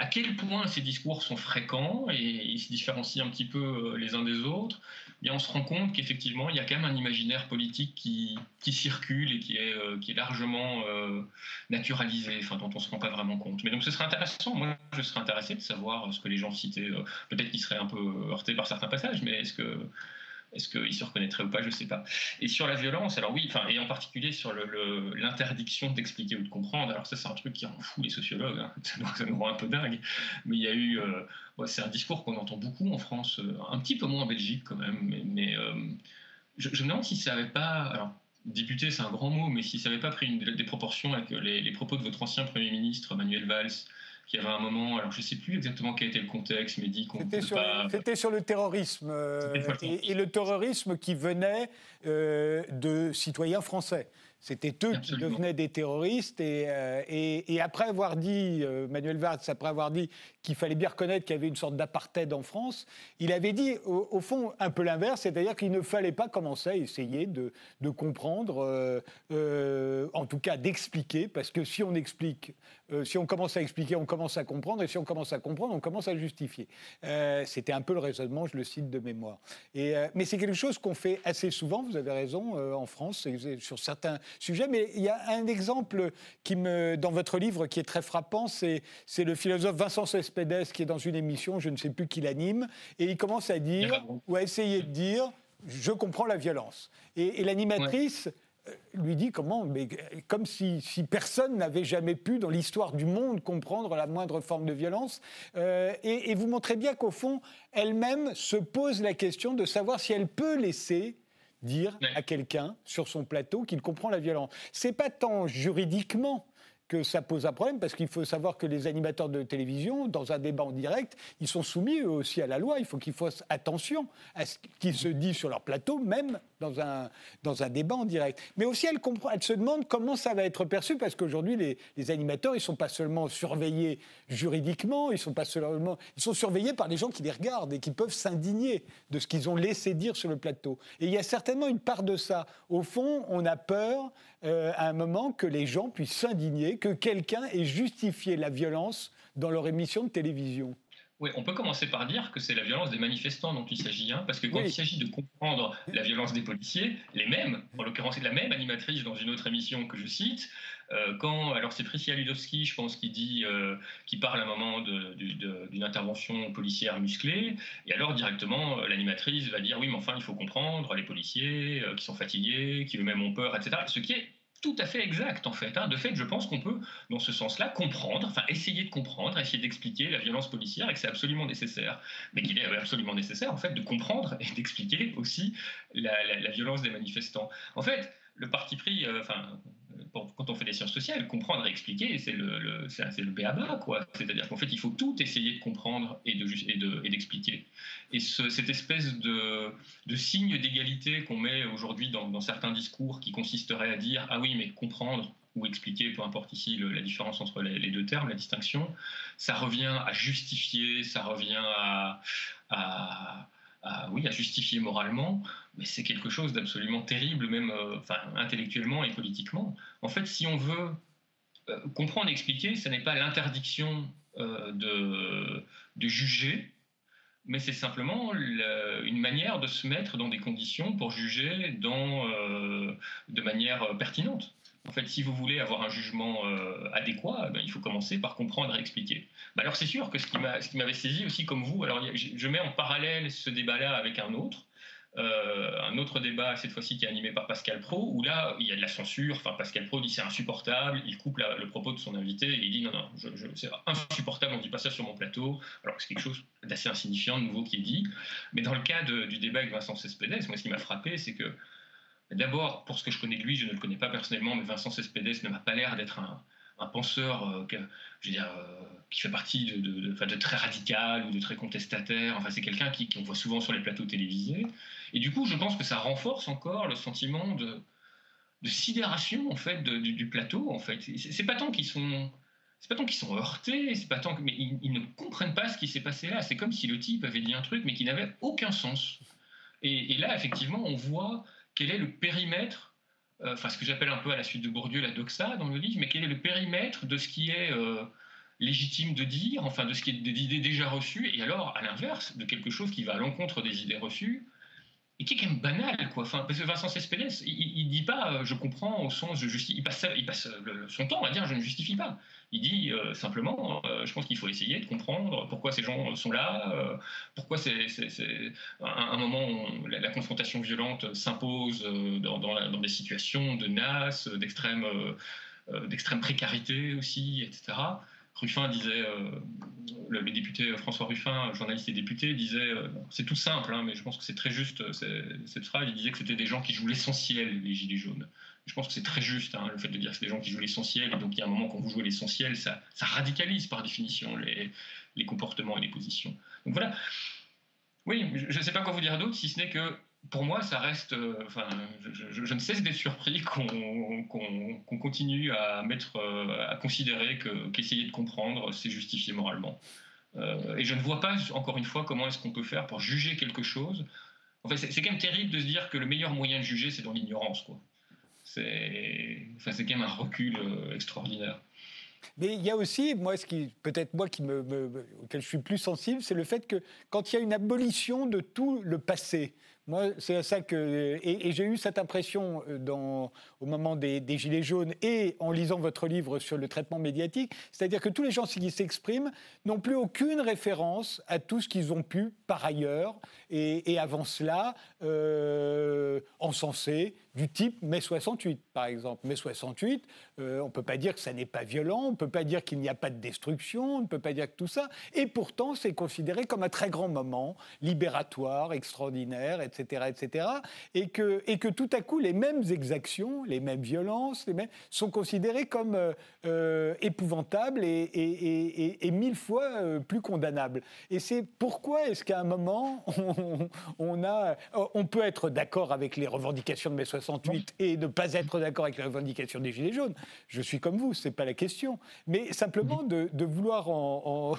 à quel point ces discours sont fréquents et ils se différencient un petit peu euh, les uns des autres, eh bien on se rend compte qu'effectivement, il y a quand même un imaginaire politique qui, circule et qui est, euh, largement euh, naturalisé, enfin, dont on ne se rend pas vraiment compte. Mais donc ce serait intéressant, moi je serais intéressé de savoir ce que les gens citaient, peut-être qu'ils seraient un peu heurtés par certains passages, mais est-ce que est-ce qu'il se reconnaîtrait ou pas Je ne sais pas. Et sur la violence, alors oui, et en particulier sur l'interdiction d'expliquer ou de comprendre, alors ça c'est un truc qui rend fou les sociologues, hein. ça, nous, rend un peu dingue, mais il y a eu, euh, c'est un discours qu'on entend beaucoup en France, euh, un petit peu moins en Belgique quand même, mais, euh, je, me demande si ça n'avait pas, alors député c'est un grand mot, mais si ça n'avait pas pris des proportions avec les, propos de votre ancien Premier ministre Manuel Valls, qui avait un moment, alors je ne sais plus exactement quel était le contexte, mais dit qu'on C'était sur, sur, le terrorisme, euh, et, le terrorisme qui venait euh, de citoyens français. C'était eux qui devenaient des terroristes. Et, euh, et, après avoir dit, Manuel Valls, après avoir dit qu'il fallait bien reconnaître qu'il y avait une sorte d'apartheid en France, il avait dit, au, fond, un peu l'inverse, c'est-à-dire qu'il ne fallait pas commencer à essayer de, de comprendre, en tout cas d'expliquer, parce que si on explique euh, si on commence à expliquer, on commence à comprendre, et si on commence à comprendre, on commence à justifier. Euh, c'était un peu le raisonnement, je le cite de mémoire. Et, euh, mais c'est quelque chose qu'on fait assez souvent, vous avez raison, en France, sur certains sujets. Mais il y a un exemple qui me, dans votre livre qui est très frappant, c'est, c'est le philosophe Vincent Cespedes qui est dans une émission, je ne sais plus qui l'anime, et il commence à dire, ou à essayer de dire, je comprends la violence. Et, l'animatrice lui dit comment, mais comme si, personne n'avait jamais pu dans l'histoire du monde comprendre la moindre forme de violence. Euh, et, vous montrez bien qu'au fond, elle-même se pose la question de savoir si elle peut laisser dire à quelqu'un sur son plateau qu'il comprend la violence. C'est pas tant juridiquement que ça pose un problème, parce qu'il faut savoir que les animateurs de télévision, dans un débat en direct, ils sont soumis eux aussi à la loi. Il faut qu'ils fassent attention à ce qui se dit sur leur plateau, même dans un, dans un débat en direct. Mais aussi, elle, comprend, elle se demande comment ça va être perçu, parce qu'aujourd'hui, les, les, animateurs, ils ne sont pas seulement surveillés juridiquement, ils sont, pas seulement, ils sont surveillés par les gens qui les regardent et qui peuvent s'indigner de ce qu'ils ont laissé dire sur le plateau. Et il y a certainement une part de ça. Au fond, on a peur euh, à un moment que les gens puissent s'indigner, que quelqu'un ait justifié la violence dans leur émission de télévision. Oui, on peut commencer par dire que c'est la violence des manifestants dont il s'agit, hein, parce que quand il s'agit de comprendre la violence des policiers, les mêmes, en l'occurrence c'est la même animatrice dans une autre émission que je cite, euh, quand, alors c'est Priscilla Ludowski, je pense, qui dit, euh, qui parle à un moment d'une intervention policière musclée, et alors directement l'animatrice va dire oui, mais enfin il faut comprendre les policiers qui sont fatigués, qui eux-mêmes ont peur, etc. Ce qui est tout à fait exact, en fait. Hein. De fait, je pense qu'on peut, dans ce sens-là, comprendre, enfin essayer de comprendre, essayer d'expliquer la violence policière et que c'est absolument nécessaire, mais qu'il est absolument nécessaire, en fait, de comprendre et d'expliquer aussi la, violence des manifestants. En fait, le parti pris, euh, enfin, quand on fait des sciences sociales, comprendre et expliquer, c'est le, le quoi. C'est-à-dire qu'en fait, il faut tout essayer de comprendre et d'expliquer. De, et, et, cette espèce de, signe d'égalité qu'on met aujourd'hui dans, certains discours qui consisterait à dire ah oui, mais comprendre ou expliquer, peu importe ici la différence entre les, deux termes, la distinction, ça revient à justifier, ça revient à oui, à justifier moralement, mais c'est quelque chose d'absolument terrible, même euh, intellectuellement et politiquement. En fait, si on veut euh, comprendre et expliquer, ce n'est pas l'interdiction euh, de, de, juger, mais c'est simplement une manière de se mettre dans des conditions pour juger de manière pertinente. En fait, si vous voulez avoir un jugement euh, adéquat, eh ben, il faut commencer par comprendre et expliquer. Bah, alors c'est sûr que ce qui m'avait saisi aussi comme vous, alors je mets en parallèle ce débat-là avec un autre, euh, un autre débat cette fois-ci qui est animé par Pascal Pro, où là il y a de la censure. Enfin, Pascal Pro dit c'est insupportable, il coupe le propos de son invité et il dit non, non, c'est insupportable, on ne dit pas ça sur mon plateau, alors que c'est quelque chose d'assez insignifiant, de nouveau qui est dit. Mais dans le cas du débat avec Vincent Cespedes, moi ce qui m'a frappé, c'est que D'abord, pour ce que je connais de lui, je ne le connais pas personnellement, mais Vincent Cespedes ne m'a pas l'air d'être un, penseur euh, euh, qui fait partie de, très radical ou de très contestataire. Enfin, c'est quelqu'un qui, qu'on voit souvent sur les plateaux télévisés. Et du coup, je pense que ça renforce encore le sentiment de, sidération en fait du, plateau. En fait, c'est pas tant qu'ils sont c'est pas tant qu'ils sont heurtés, c'est pas tant que, mais ils, ne comprennent pas ce qui s'est passé là. C'est comme si le type avait dit un truc, mais qui n'avait aucun sens. Et, là, effectivement, on voit quel est le périmètre, euh, enfin ce que j'appelle un peu à la suite de Bourdieu la doxa dans le livre, mais quel est le périmètre de ce qui est euh, légitime de dire, enfin de ce qui est des idées déjà reçues, et alors à l'inverse de quelque chose qui va à l'encontre des idées reçues et qui est quand même banal, quoi. Parce que Vincent Cespedes, il, ne dit pas euh, je comprends au sens je justifie, il passe, il passe son temps à dire je ne justifie pas. Il dit euh, simplement euh, je pense qu'il faut essayer de comprendre pourquoi ces gens sont là, pourquoi c'est un, un, moment où la, confrontation violente s'impose dans, des situations de NAS, d'extrême d'extrême précarité aussi, etc. Ruffin disait, euh, le, député François Ruffin, journaliste et député, disait, euh, c'est tout simple, hein, mais je pense que c'est très juste euh, cette phrase, il disait que c'était des gens qui jouent l'essentiel, les Gilets jaunes. Je pense que c'est très juste, hein, le fait de dire que c'est des gens qui jouent l'essentiel, et donc il y a un moment quand vous jouez l'essentiel, ça, radicalise par définition les, les comportements et les positions. Donc voilà. Oui, je ne sais pas quoi vous dire d'autre, si ce n'est que pour moi, ça reste. Euh, je, ne cesse d'être surpris qu'on continue à mettre, euh, à considérer qu'essayer de comprendre, c'est justifié moralement. Euh, et je ne vois pas, encore une fois, comment est-ce qu'on peut faire pour juger quelque chose. En fait, c'est quand même terrible de se dire que le meilleur moyen de juger, c'est dans l'ignorance, quoi. C'est enfin, quand même un recul extraordinaire. Mais il y a aussi, moi, ce qui peut-être moi qui me, auquel je suis plus sensible, c'est le fait que quand il y a une abolition de tout le passé, moi, c'est ça que. Et, j'ai eu cette impression euh, au moment des, Gilets jaunes et en lisant votre livre sur le traitement médiatique, c'est-à-dire que tous les gens qui s'expriment n'ont plus aucune référence à tout ce qu'ils ont pu par ailleurs et, avant cela euh, encenser du type mai 68, par exemple. Mai 68, euh, on ne peut pas dire que ça n'est pas violent, on ne peut pas dire qu'il n'y a pas de destruction, on ne peut pas dire que tout ça. Et pourtant, c'est considéré comme un très grand moment, libératoire, extraordinaire, etc. etc. Et, que, et que tout à coup, les mêmes exactions, les mêmes violences, les mêmes, sont considérées comme euh, euh, épouvantables et, et, et, mille fois euh, plus condamnables. Et c'est pourquoi est-ce qu'à un moment, on, on, a, on peut être d'accord avec les revendications de mai 68, et ne pas être d'accord avec la revendication des Gilets jaunes? Je suis comme vous, ce n'est pas la question. Mais simplement de, vouloir en,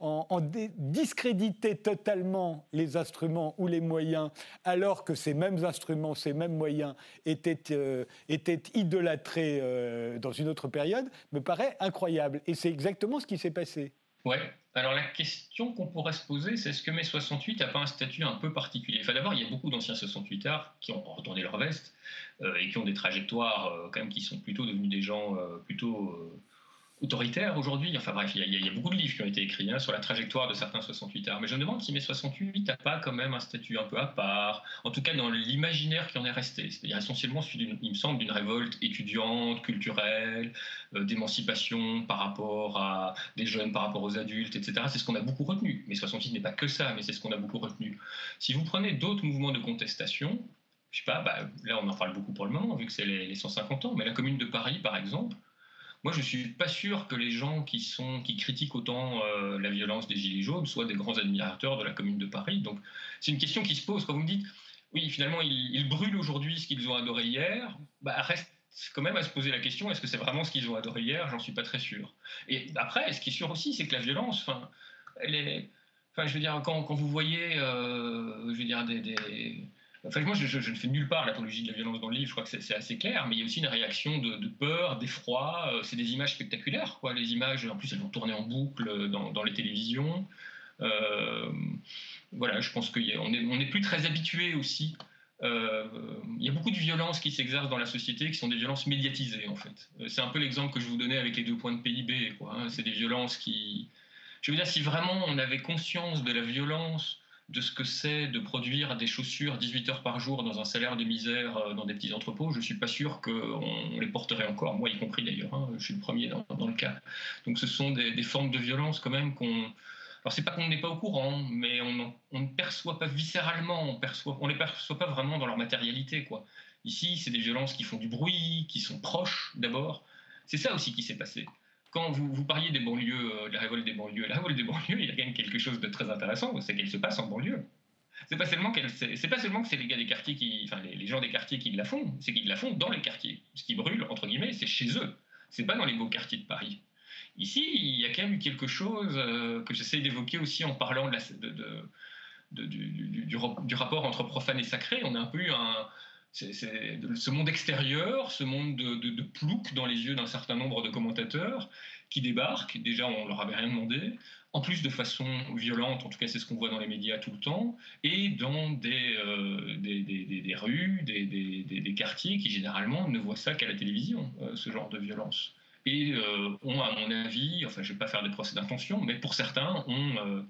en, discréditer totalement les instruments ou les moyens, alors que ces mêmes instruments, ces mêmes moyens étaient, euh, étaient idolâtrés euh, dans une autre période, me paraît incroyable. Et c'est exactement ce qui s'est passé. Ouais. Alors la question qu'on pourrait se poser, c'est est-ce que mai 68 n'a pas un statut un peu particulier? Enfin d'abord, il y a beaucoup d'anciens 68 arts qui ont retourné leur veste euh, et qui ont des trajectoires quand même qui sont plutôt devenus des gens plutôt autoritaire aujourd'hui. Enfin bref, il y, a beaucoup de livres qui ont été écrits hein, sur la trajectoire de certains 68 arts. Mais je me demande si mai 68 n'a pas quand même un statut un peu à part, en tout cas dans l'imaginaire qui en est resté. C'est-à-dire essentiellement celui, il me semble, d'une révolte étudiante, culturelle, euh, d'émancipation par rapport à des jeunes, par rapport aux adultes, etc. C'est ce qu'on a beaucoup retenu. Mais 68 n'est pas que ça, mais c'est ce qu'on a beaucoup retenu. Si vous prenez d'autres mouvements de contestation, je sais pas, bah, là on en parle beaucoup pour le moment, vu que c'est les 150 ans, mais la Commune de Paris, par exemple, moi, je ne suis pas sûr que les gens qui, sont, qui critiquent autant euh, la violence des Gilets jaunes soient des grands admirateurs de la Commune de Paris. Donc, c'est une question qui se pose quand vous me dites, oui, finalement, ils, brûlent aujourd'hui ce qu'ils ont adoré hier. Bah, reste quand même à se poser la question, est-ce que c'est vraiment ce qu'ils ont adoré hier? J'en suis pas très sûr. Et après, ce qui est sûr aussi, c'est que la violence, enfin, elle est... Enfin, je veux dire, quand, vous voyez, euh, je veux dire, des Enfin, moi, je, ne fais nulle part l'apologie de la violence dans le livre, je crois que c'est assez clair, mais il y a aussi une réaction de, peur, d'effroi. Euh, c'est des images spectaculaires. Les images, en plus, elles vont tourner en boucle dans, les télévisions. Euh, voilà, je pense qu'on n'est on est plus très habitué aussi. Euh, il y a beaucoup de violences qui s'exercent dans la société qui sont des violences médiatisées, en fait. C'est un peu l'exemple que je vous donnais avec les deux points de PIB. Hein. C'est des violences qui. Je veux dire, si vraiment on avait conscience de la violence de ce que c'est de produire des chaussures 18 heures par jour dans un salaire de misère euh, dans des petits entrepôts, je ne suis pas sûr qu'on les porterait encore, moi y compris d'ailleurs, hein, je suis le premier dans, le cas. Donc ce sont des, formes de violence quand même qu'on... Alors c'est pas qu'on n'est pas au courant, mais on, ne perçoit pas viscéralement, on perçoit, on les perçoit pas vraiment dans leur matérialité. quoi. Ici, c'est des violences qui font du bruit, qui sont proches d'abord. C'est ça aussi qui s'est passé quand vous, vous, parliez des banlieues, euh, de la révolte des banlieues, la révolte des banlieues, il y a quand même quelque chose de très intéressant, c'est qu'elle se passe en banlieue. C'est pas seulement pas seulement que c'est les gens des quartiers qui la font, c'est qu'ils la font dans les quartiers. Ce qui brûle entre guillemets, c'est chez eux. C'est pas dans les beaux quartiers de Paris. Ici, il y a quand même eu quelque chose que j'essaie d'évoquer aussi en parlant de, du, rapport entre profane et sacré. On a un peu eu un, ce monde extérieur, ce monde de, plouc dans les yeux d'un certain nombre de commentateurs qui débarquent. Déjà, on leur avait rien demandé. En plus, de façon violente, en tout cas, c'est ce qu'on voit dans les médias tout le temps, et dans des, euh, rues, des, quartiers qui généralement ne voient ça qu'à la télévision, euh, ce genre de violence. Et euh, ont, à mon avis, enfin, je ne vais pas faire des procès d'intention, mais pour certains, ont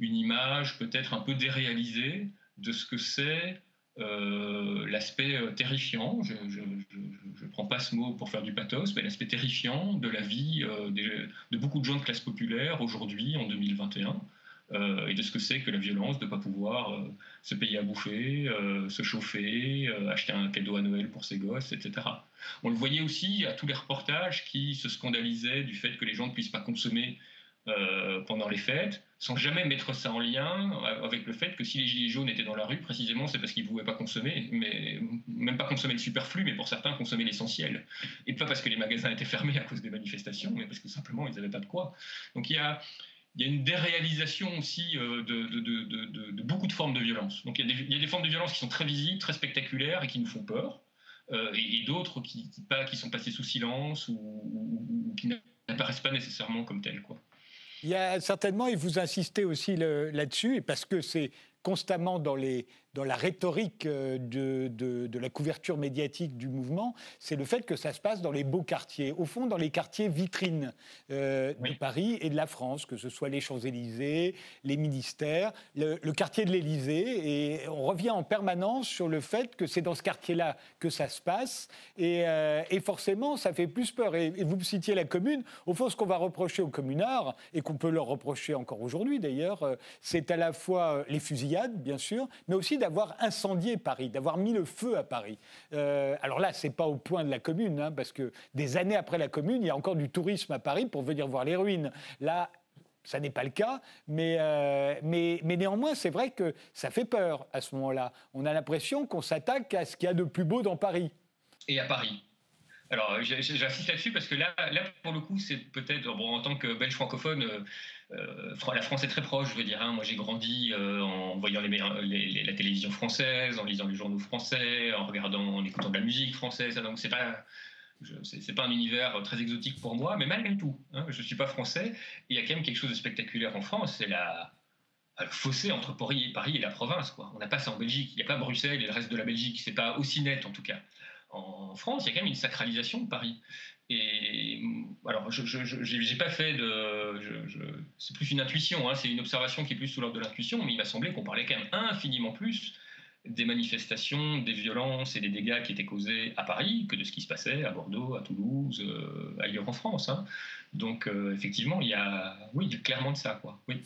une image peut-être un peu déréalisée de ce que c'est euh, l'aspect euh, terrifiant, je ne prends pas ce mot pour faire du pathos, mais l'aspect terrifiant de la vie euh, de beaucoup de gens de classe populaire aujourd'hui, en 2021, et de ce que c'est que la violence, de ne pas pouvoir se payer à bouffer, se chauffer, acheter un cadeau à Noël pour ses gosses, etc. On le voyait aussi à tous les reportages qui se scandalisaient du fait que les gens ne puissent pas consommer euh, pendant les fêtes, sans jamais mettre ça en lien avec le fait que si les gilets jaunes étaient dans la rue, précisément, c'est parce qu'ils ne pouvaient pas consommer, mais même pas consommer le superflu, mais pour certains, consommer l'essentiel. Et pas parce que les magasins étaient fermés à cause des manifestations, mais parce que simplement, ils n'avaient pas de quoi. Donc il y a, une déréalisation aussi euh, de, beaucoup de formes de violence. Donc il y, a des, il y, a des, formes de violence qui sont très visibles, très spectaculaires et qui nous font peur, euh, et, d'autres qui, qui, qui, sont passées sous silence ou, ou qui n'apparaissent pas nécessairement comme telles. Quoi. Il y a certainement, et vous insistez aussi là-dessus, parce que c'est constamment dans, les, dans la rhétorique euh, de, de, la couverture médiatique du mouvement, c'est le fait que ça se passe dans les beaux quartiers, au fond dans les quartiers vitrines euh, de Paris et de la France, que ce soit les Champs-Élysées, les ministères, le, quartier de l'Élysée, et on revient en permanence sur le fait que c'est dans ce quartier-là que ça se passe, et, euh, et, forcément ça fait plus peur. Et, et vous citiez la commune, au fond ce qu'on va reprocher aux communards, et qu'on peut leur reprocher encore aujourd'hui d'ailleurs, c'est à la fois les fusillades, bien sûr, mais aussi d'avoir incendié Paris, d'avoir mis le feu à Paris. Euh, alors là, c'est pas au point de la commune, hein, parce que des années après la commune, il y a encore du tourisme à Paris pour venir voir les ruines. Là, ça n'est pas le cas, mais, euh, mais, mais, néanmoins, c'est vrai que ça fait peur à ce moment-là. On a l'impression qu'on s'attaque à ce qu'il y a de plus beau dans Paris. Et à Paris. Alors, j'insiste là-dessus parce que là, là pour le coup, c'est peut-être, bon, en tant que belge francophone, euh, euh, la France est très proche, je veux dire. Hein. Moi, j'ai grandi euh, en voyant la télévision française, en lisant les journaux français, en regardant, en écoutant de la musique française. Donc, c'est pas c'est pas un univers très exotique pour moi, mais malgré tout, hein, je ne suis pas français. Il y a quand même quelque chose de spectaculaire en France, c'est le fossé entre Paris et, Paris et la province. Quoi. On n'a pas ça en Belgique, il n'y a pas Bruxelles et le reste de la Belgique, c'est pas aussi net en tout cas. En France, il y a quand même une sacralisation de Paris. Et alors, je pas fait de. c'est plus une intuition, hein, c'est une observation qui est plus sous l'ordre de l'intuition, mais il m'a semblé qu'on parlait quand même infiniment plus des manifestations, des violences et des dégâts qui étaient causés à Paris que de ce qui se passait à Bordeaux, à Toulouse, euh, ailleurs en France. Hein. Donc, euh, effectivement, il y, a, oui, clairement de ça. Quoi. Oui.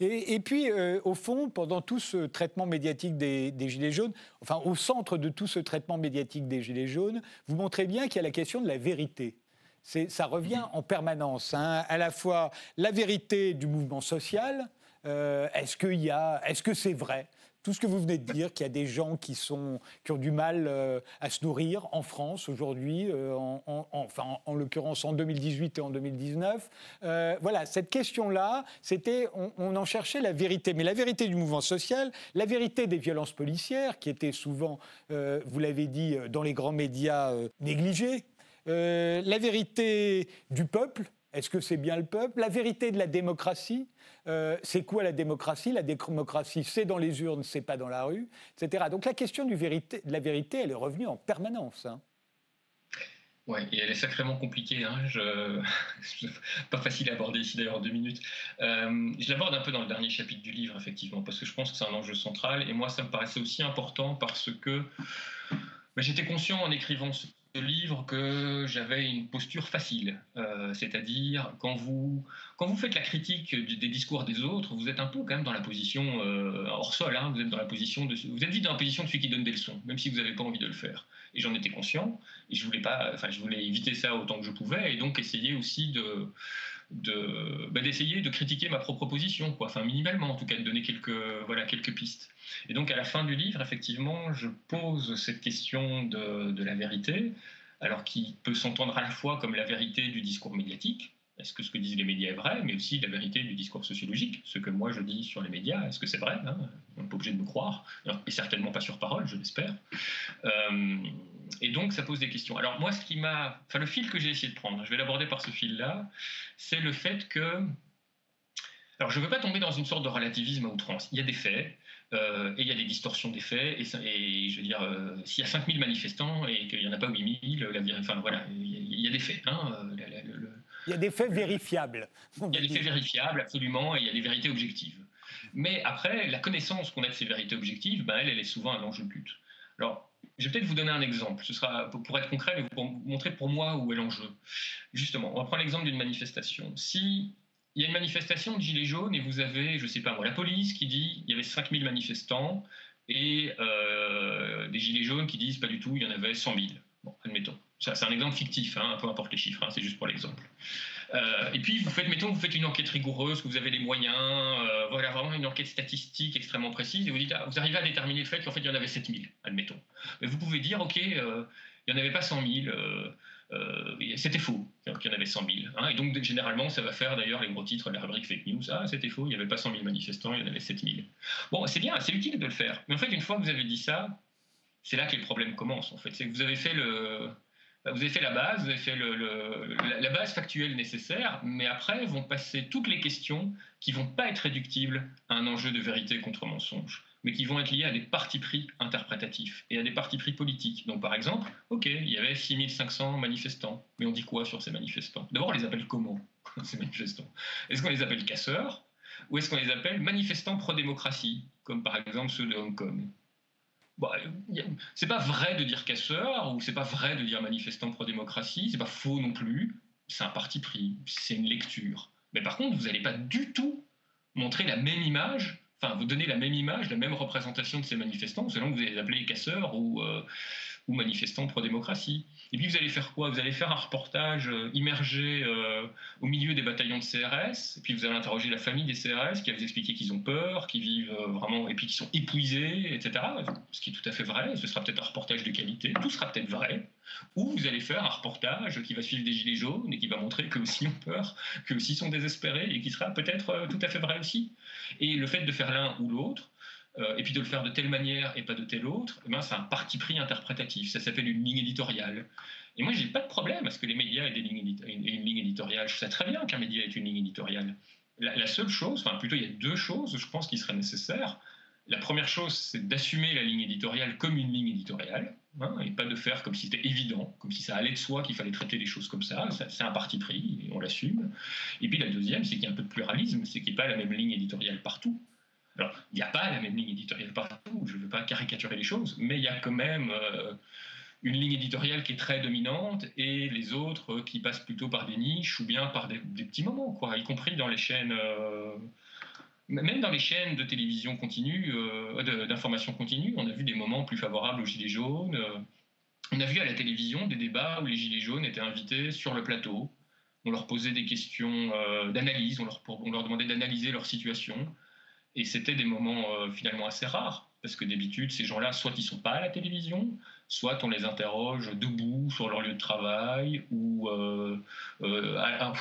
Et, puis, euh, au fond, pendant tout ce traitement médiatique des, Gilets jaunes, enfin, au centre de tout ce traitement médiatique des Gilets jaunes, vous montrez bien qu'il y a la question de la vérité. Ça revient en permanence, hein. à la fois la vérité du mouvement social, euh, est-ce est-ce que c'est vrai? Tout ce que vous venez de dire, qu'il y a des gens qui, sont, qui ont du mal euh, à se nourrir en France aujourd'hui, euh, en, en, l'occurrence en 2018 et en 2019. Euh, voilà, cette question-là, c'était, on, en cherchait la vérité, mais la vérité du mouvement social, la vérité des violences policières, qui étaient souvent, vous l'avez dit, dans les grands médias négligées, la vérité du peuple, est-ce que c'est bien le peuple? La vérité de la démocratie, euh, c'est quoi la démocratie? La démocratie, c'est dans les urnes, c'est pas dans la rue, etc. Donc la question de la vérité, elle est revenue en permanence. Hein. Oui, et elle est sacrément compliquée. Hein. Pas facile à aborder ici d'ailleurs en deux minutes. Euh, je l'aborde un peu dans le dernier chapitre du livre, effectivement, parce que je pense que c'est un enjeu central. Et moi, ça me paraissait aussi important parce que bah, j'étais conscient en écrivant ce livre que j'avais une posture facile, euh, c'est-à-dire quand vous, quand vous faites la critique des discours des autres, vous êtes un peu quand même dans la position euh, hors sol, hein, vous êtes dans la position de, vous êtes vite dans la position de celui qui donne des leçons, même si vous n'avez pas envie de le faire. Et j'en étais conscient, et je voulais pas, enfin je voulais éviter ça autant que je pouvais, et donc essayer aussi de bah, d'essayer de, critiquer ma propre position, quoi. enfin minimalement en tout cas, de donner quelques, voilà, quelques pistes. Et donc à la fin du livre, effectivement, je pose cette question de, la vérité, alors qui peut s'entendre à la fois comme la vérité du discours médiatique, est-ce que ce que disent les médias est vrai, mais aussi la vérité du discours sociologique, ce que moi je dis sur les médias, est-ce que c'est vrai hein? On n'est pas obligé de me croire, et certainement pas sur parole, je l'espère. Euh, et donc ça pose des questions. Alors moi, ce qui m'a, enfin le fil que j'ai essayé de prendre, je vais l'aborder par ce fil-là, c'est le fait que, alors je ne veux pas tomber dans une sorte de relativisme à outrance. Il y a des faits, euh, et il y a des distorsions des faits. Et, je veux dire, euh, s'il y a 5000 manifestants et qu'il n'y en a pas 8000, la, enfin voilà, il y, a des faits. Hein, il y a des faits vérifiables. Il y a des faits vérifiables, absolument, et il y a des vérités objectives. Mais après, la connaissance qu'on a de ces vérités objectives, ben, elle, elle est souvent un enjeu de lutte. Alors, je vais peut-être vous donner un exemple. Ce sera pour être concret, mais pour vous montrer pour moi où est l'enjeu. Justement, on va prendre l'exemple d'une manifestation. Si il y a une manifestation de Gilets jaunes et vous avez, je ne sais pas moi, la police qui dit il y avait 5000 manifestants et euh, des Gilets jaunes qui disent pas du tout, il y en avait 100 000. Bon, admettons. C'est un exemple fictif, hein, peu importe les chiffres, hein, c'est juste pour l'exemple. Euh, et puis, vous faites, mettons, vous faites une enquête rigoureuse, que vous avez les moyens, euh, voilà, vraiment une enquête statistique extrêmement précise, et vous dites, ah, vous arrivez à déterminer le fait qu'en fait, il y en avait 7000, admettons. Mais vous pouvez dire, OK, il n'y en avait pas 100 000, euh, c'était faux, qu'il y en avait 100 000. Hein. et donc, généralement, ça va faire d'ailleurs les gros titres de la rubrique fake news. Ah, c'était faux, il n'y avait pas 100 000 manifestants, il y en avait 7 000. Bon, c'est bien, c'est utile de le faire. Mais en fait, une fois que vous avez dit ça, c'est là que les problèmes commencent. En fait, c'est que vous avez fait le, vous avez fait la base, vous avez fait la base factuelle nécessaire, mais après vont passer toutes les questions qui vont pas être réductibles à un enjeu de vérité contre mensonge mais qui vont être liés à des partis pris interprétatifs et à des partis pris politiques. Donc par exemple, ok, il y avait 6500 manifestants, mais on dit quoi sur ces manifestants? D'abord, on les appelle comment, ces manifestants. Est-ce qu'on les appelle casseurs? Ou est-ce qu'on les appelle manifestants pro-démocratie, comme par exemple ceux de Hong Kong? Bon, c'est pas vrai de dire casseur ou c'est pas vrai de dire manifestant pro-démocratie, c'est pas faux non plus. C'est un parti pris, c'est une lecture. Mais par contre, vous n'allez pas du tout montrer la même image enfin, vous donnez la même image, la même représentation de ces manifestants, selon que vous les appelez casseurs ou, euh, ou manifestants pro-démocratie. Et puis vous allez faire quoi? Vous allez faire un reportage euh, immergé euh, au milieu des bataillons de CRS, et puis vous allez interroger la famille des CRS qui va vous expliquer qu'ils ont peur, qu'ils vivent vraiment, et puis qu'ils sont épuisés, etc. Ce qui est tout à fait vrai, ce sera peut-être un reportage de qualité, tout sera peut-être vrai. Ou vous allez faire un reportage qui va suivre des gilets jaunes et qui va montrer qu'eux aussi ont peur, qu'eux aussi sont désespérés, et qui sera peut-être tout à fait vrai aussi. Et le fait de faire l'un ou l'autre, euh, et puis de le faire de telle manière et pas de telle autre, eh ben, c'est un parti pris interprétatif. Ça s'appelle une ligne éditoriale. Et moi, j'ai pas de problème à ce que les médias aient des lignes une, ligne éditoriale. Je sais très bien qu'un média ait une ligne éditoriale. La, seule chose, enfin plutôt il y a deux choses, je pense, qui seraient nécessaires. La première chose, c'est d'assumer la ligne éditoriale comme une ligne éditoriale, hein, et pas de faire comme si c'était évident, comme si ça allait de soi qu'il fallait traiter les choses comme ça. c'est un parti pris, on l'assume. Et puis la deuxième, c'est qu'il y a un peu de pluralisme, c'est qu'il n'y a pas la même ligne éditoriale partout. Alors, il n'y a pas la même ligne éditoriale partout, je ne veux pas caricaturer les choses, mais il y a quand même euh, une ligne éditoriale qui est très dominante et les autres euh, qui passent plutôt par des niches ou bien par des, petits moments, quoi, y compris dans les chaînes. Euh, même dans les chaînes de télévision continue, d'information continue, on a vu des moments plus favorables aux Gilets jaunes. on a vu à la télévision des débats où les Gilets jaunes étaient invités sur le plateau. On leur posait des questions d'analyse, on leur demandait d'analyser leur situation. Et c'était des moments euh, finalement assez rares, parce que d'habitude, ces gens-là, soit ils ne sont pas à la télévision, soit on les interroge debout sur leur lieu de travail, ou euh, euh,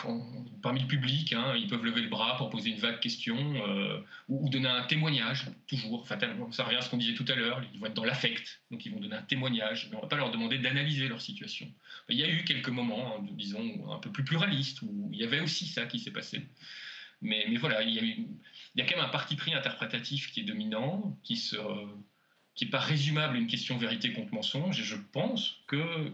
parmi le public, hein, ils peuvent lever le bras pour poser une vague question, ou, donner un témoignage, toujours. Fatalement, ça revient à ce qu'on disait tout à l'heure, ils vont être dans l'affect, donc ils vont donner un témoignage, mais on va pas leur demander d'analyser leur situation. Il y a eu quelques moments, hein, disons, un peu plus pluralistes, où il y avait aussi ça qui s'est passé. Mais, voilà, il y, a quand même un parti pris interprétatif qui est dominant, qui n'est qui pas résumable à une question vérité contre mensonge. Et je pense que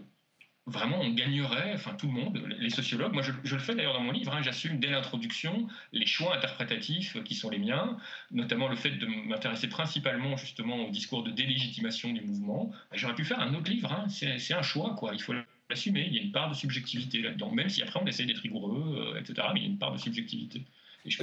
vraiment on gagnerait, enfin tout le monde, les sociologues, moi je, le fais d'ailleurs dans mon livre, hein, j'assume dès l'introduction les choix interprétatifs qui sont les miens, notamment le fait de m'intéresser principalement justement au discours de délégitimation du mouvement. J'aurais pu faire un autre livre, hein, c'est un choix, quoi. il faut l'assumer, il y a une part de subjectivité là-dedans, même si après on essaie d'être rigoureux, euh, etc., mais il y a une part de subjectivité. Est-ce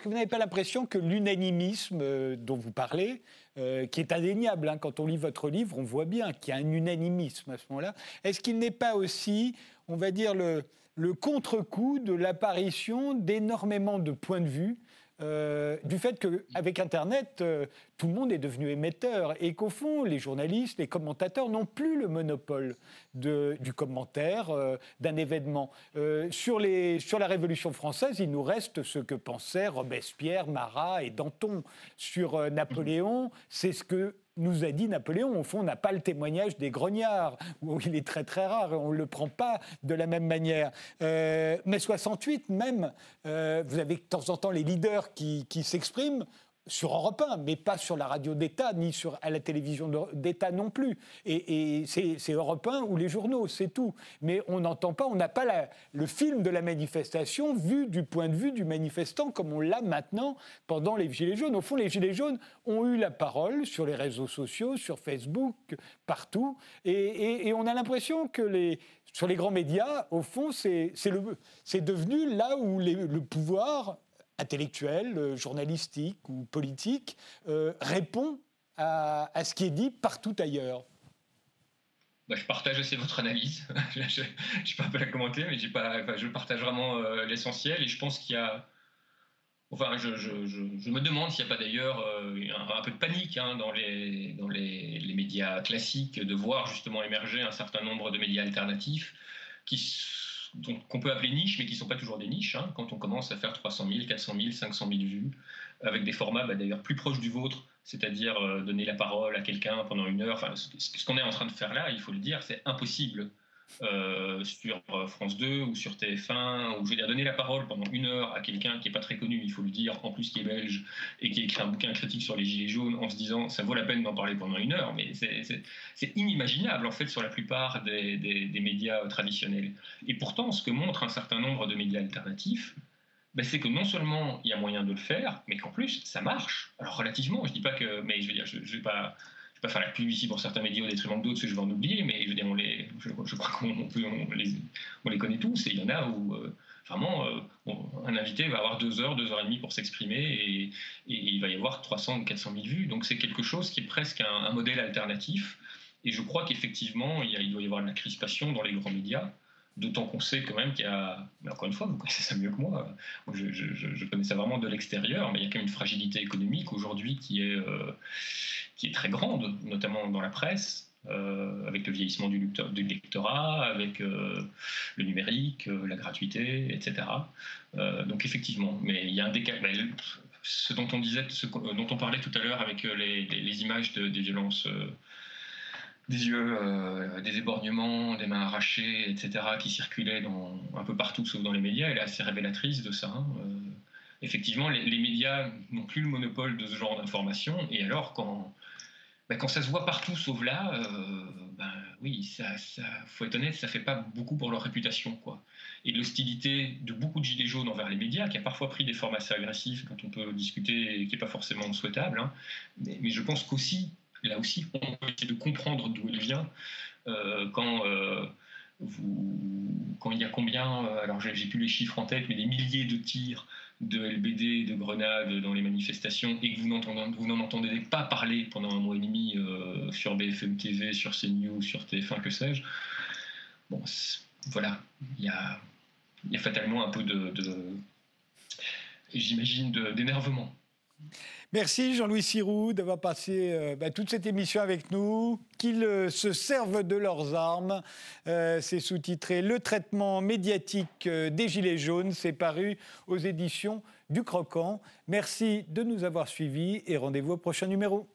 que, vous n'avez pas l'impression que l'unanimisme euh, dont vous parlez, euh, qui est indéniable, hein, quand on lit votre livre, on voit bien qu'il y a un unanimisme à ce moment-là, est-ce qu'il n'est pas aussi, on va dire, le, le contre-coup de l'apparition d'énormément de points de vue euh, du fait qu'avec Internet, euh, tout le monde est devenu émetteur et qu'au fond, les journalistes, les commentateurs n'ont plus le monopole du commentaire d'un événement. sur, les, sur la Révolution française, il nous reste ce que pensaient Robespierre, Marat et Danton. Sur Napoléon, c'est ce que nous a dit Napoléon. Au fond, on n'a pas le témoignage des grognards, où il est très très rare, on ne le prend pas de la même manière. Euh, mais 68 même, euh, vous avez de temps en temps les leaders qui s'expriment sur Europe 1, mais pas sur la radio d'État, ni sur, à la télévision d'État non plus. Et, c'est Europe 1 ou les journaux, c'est tout. Mais on n'entend pas, on n'a pas le film de la manifestation vu du point de vue du manifestant comme on l'a maintenant pendant les Gilets jaunes. Au fond, les Gilets jaunes ont eu la parole sur les réseaux sociaux, sur Facebook, partout. Et, on a l'impression que sur les grands médias, au fond, c'est devenu là où le pouvoir intellectuel, euh, journalistique ou politique, euh, répond à, ce qui est dit partout ailleurs bah, je partage assez votre analyse. je ne peux pas la commenter, mais pas, je partage vraiment euh, l'essentiel. Et je pense qu'il y a. Enfin, je, me demande s'il n'y a pas d'ailleurs un, peu de panique hein, dans, les, dans les, les, médias classiques de voir justement émerger un certain nombre de médias alternatifs qui qu'on peut appeler niche, mais qui ne sont pas toujours des niches, hein, quand on commence à faire 300 000, 400 000, 500 000 vues, avec des formats bah, d'ailleurs plus proches du vôtre, c'est-à-dire euh, donner la parole à quelqu'un pendant une heure. Enfin, ce qu'on est en train de faire là, il faut le dire, c'est impossible euh, sur euh, France 2 ou sur TF1, où je veux dire donner la parole pendant une heure à quelqu'un qui n'est pas très connu, il faut le dire, en plus qui est belge et qui a écrit un bouquin critique sur les Gilets jaunes en se disant ça vaut la peine d'en parler pendant une heure, mais c'est inimaginable en fait sur la plupart des, des, médias traditionnels. Et pourtant, ce que montre un certain nombre de médias alternatifs, ben, c'est que non seulement il y a moyen de le faire, mais qu'en plus ça marche. Alors relativement, je dis pas que, mais je veux dire, je, je vais pas pas faire la pub ici pour certains médias au détriment d'autres, je vais en oublier, mais je on les, je, crois qu'on on les, on les connaît tous, et il y en a où euh, vraiment euh, un invité va avoir deux heures, deux heures et demie pour s'exprimer, et, il va y avoir 300 ou 400 000 vues. Donc c'est quelque chose qui est presque un, modèle alternatif, et je crois qu'effectivement, il, il, doit y avoir de la crispation dans les grands médias. D'autant qu'on sait quand même qu'il y a, mais encore une fois, vous connaissez ça mieux que moi, je, je, je connais ça vraiment de l'extérieur, mais il y a quand même une fragilité économique aujourd'hui qui est, euh, qui est très grande, notamment dans la presse, euh, avec le vieillissement du, du lectorat, avec euh, le numérique, euh, la gratuité, etc. donc effectivement, mais il y a un décalage. Ce dont on disait, ce dont on parlait tout à l'heure avec les, images de, des violences, des yeux, des éborgnements, des mains arrachées, etc., qui circulaient un peu partout, sauf dans les médias, elle est assez révélatrice de ça. Hein. effectivement, les, les médias n'ont plus le monopole de ce genre d'informations, et alors quand bah, quand ça se voit partout sauf là, ben oui, ça, faut être honnête, ça fait pas beaucoup pour leur réputation, quoi. Et l'hostilité de beaucoup de gilets jaunes envers les médias, qui a parfois pris des formes assez agressives quand on peut discuter, et qui n'est pas forcément souhaitable. Hein. Mais, je pense qu'aussi, là aussi, on peut essayer de comprendre d'où elle vient euh, quand. Euh, quand il y a combien, alors j'ai plus les chiffres en tête, mais des milliers de tirs de LBD, de grenades dans les manifestations et que vous n'en entendez pas parler pendant un mois et demi euh, sur BFM TV, sur CNews, sur TF1, que sais-je, bon, voilà, il y a, y a, fatalement un peu de j'imagine, d'énervement. Merci Jean-Louis Sirou d'avoir passé euh, bah, toute cette émission avec nous. Qu'ils euh, se servent de leurs armes. Euh, c'est sous-titré Le traitement médiatique des Gilets jaunes. C'est paru aux éditions du Croquant. Merci de nous avoir suivis et rendez-vous au prochain numéro.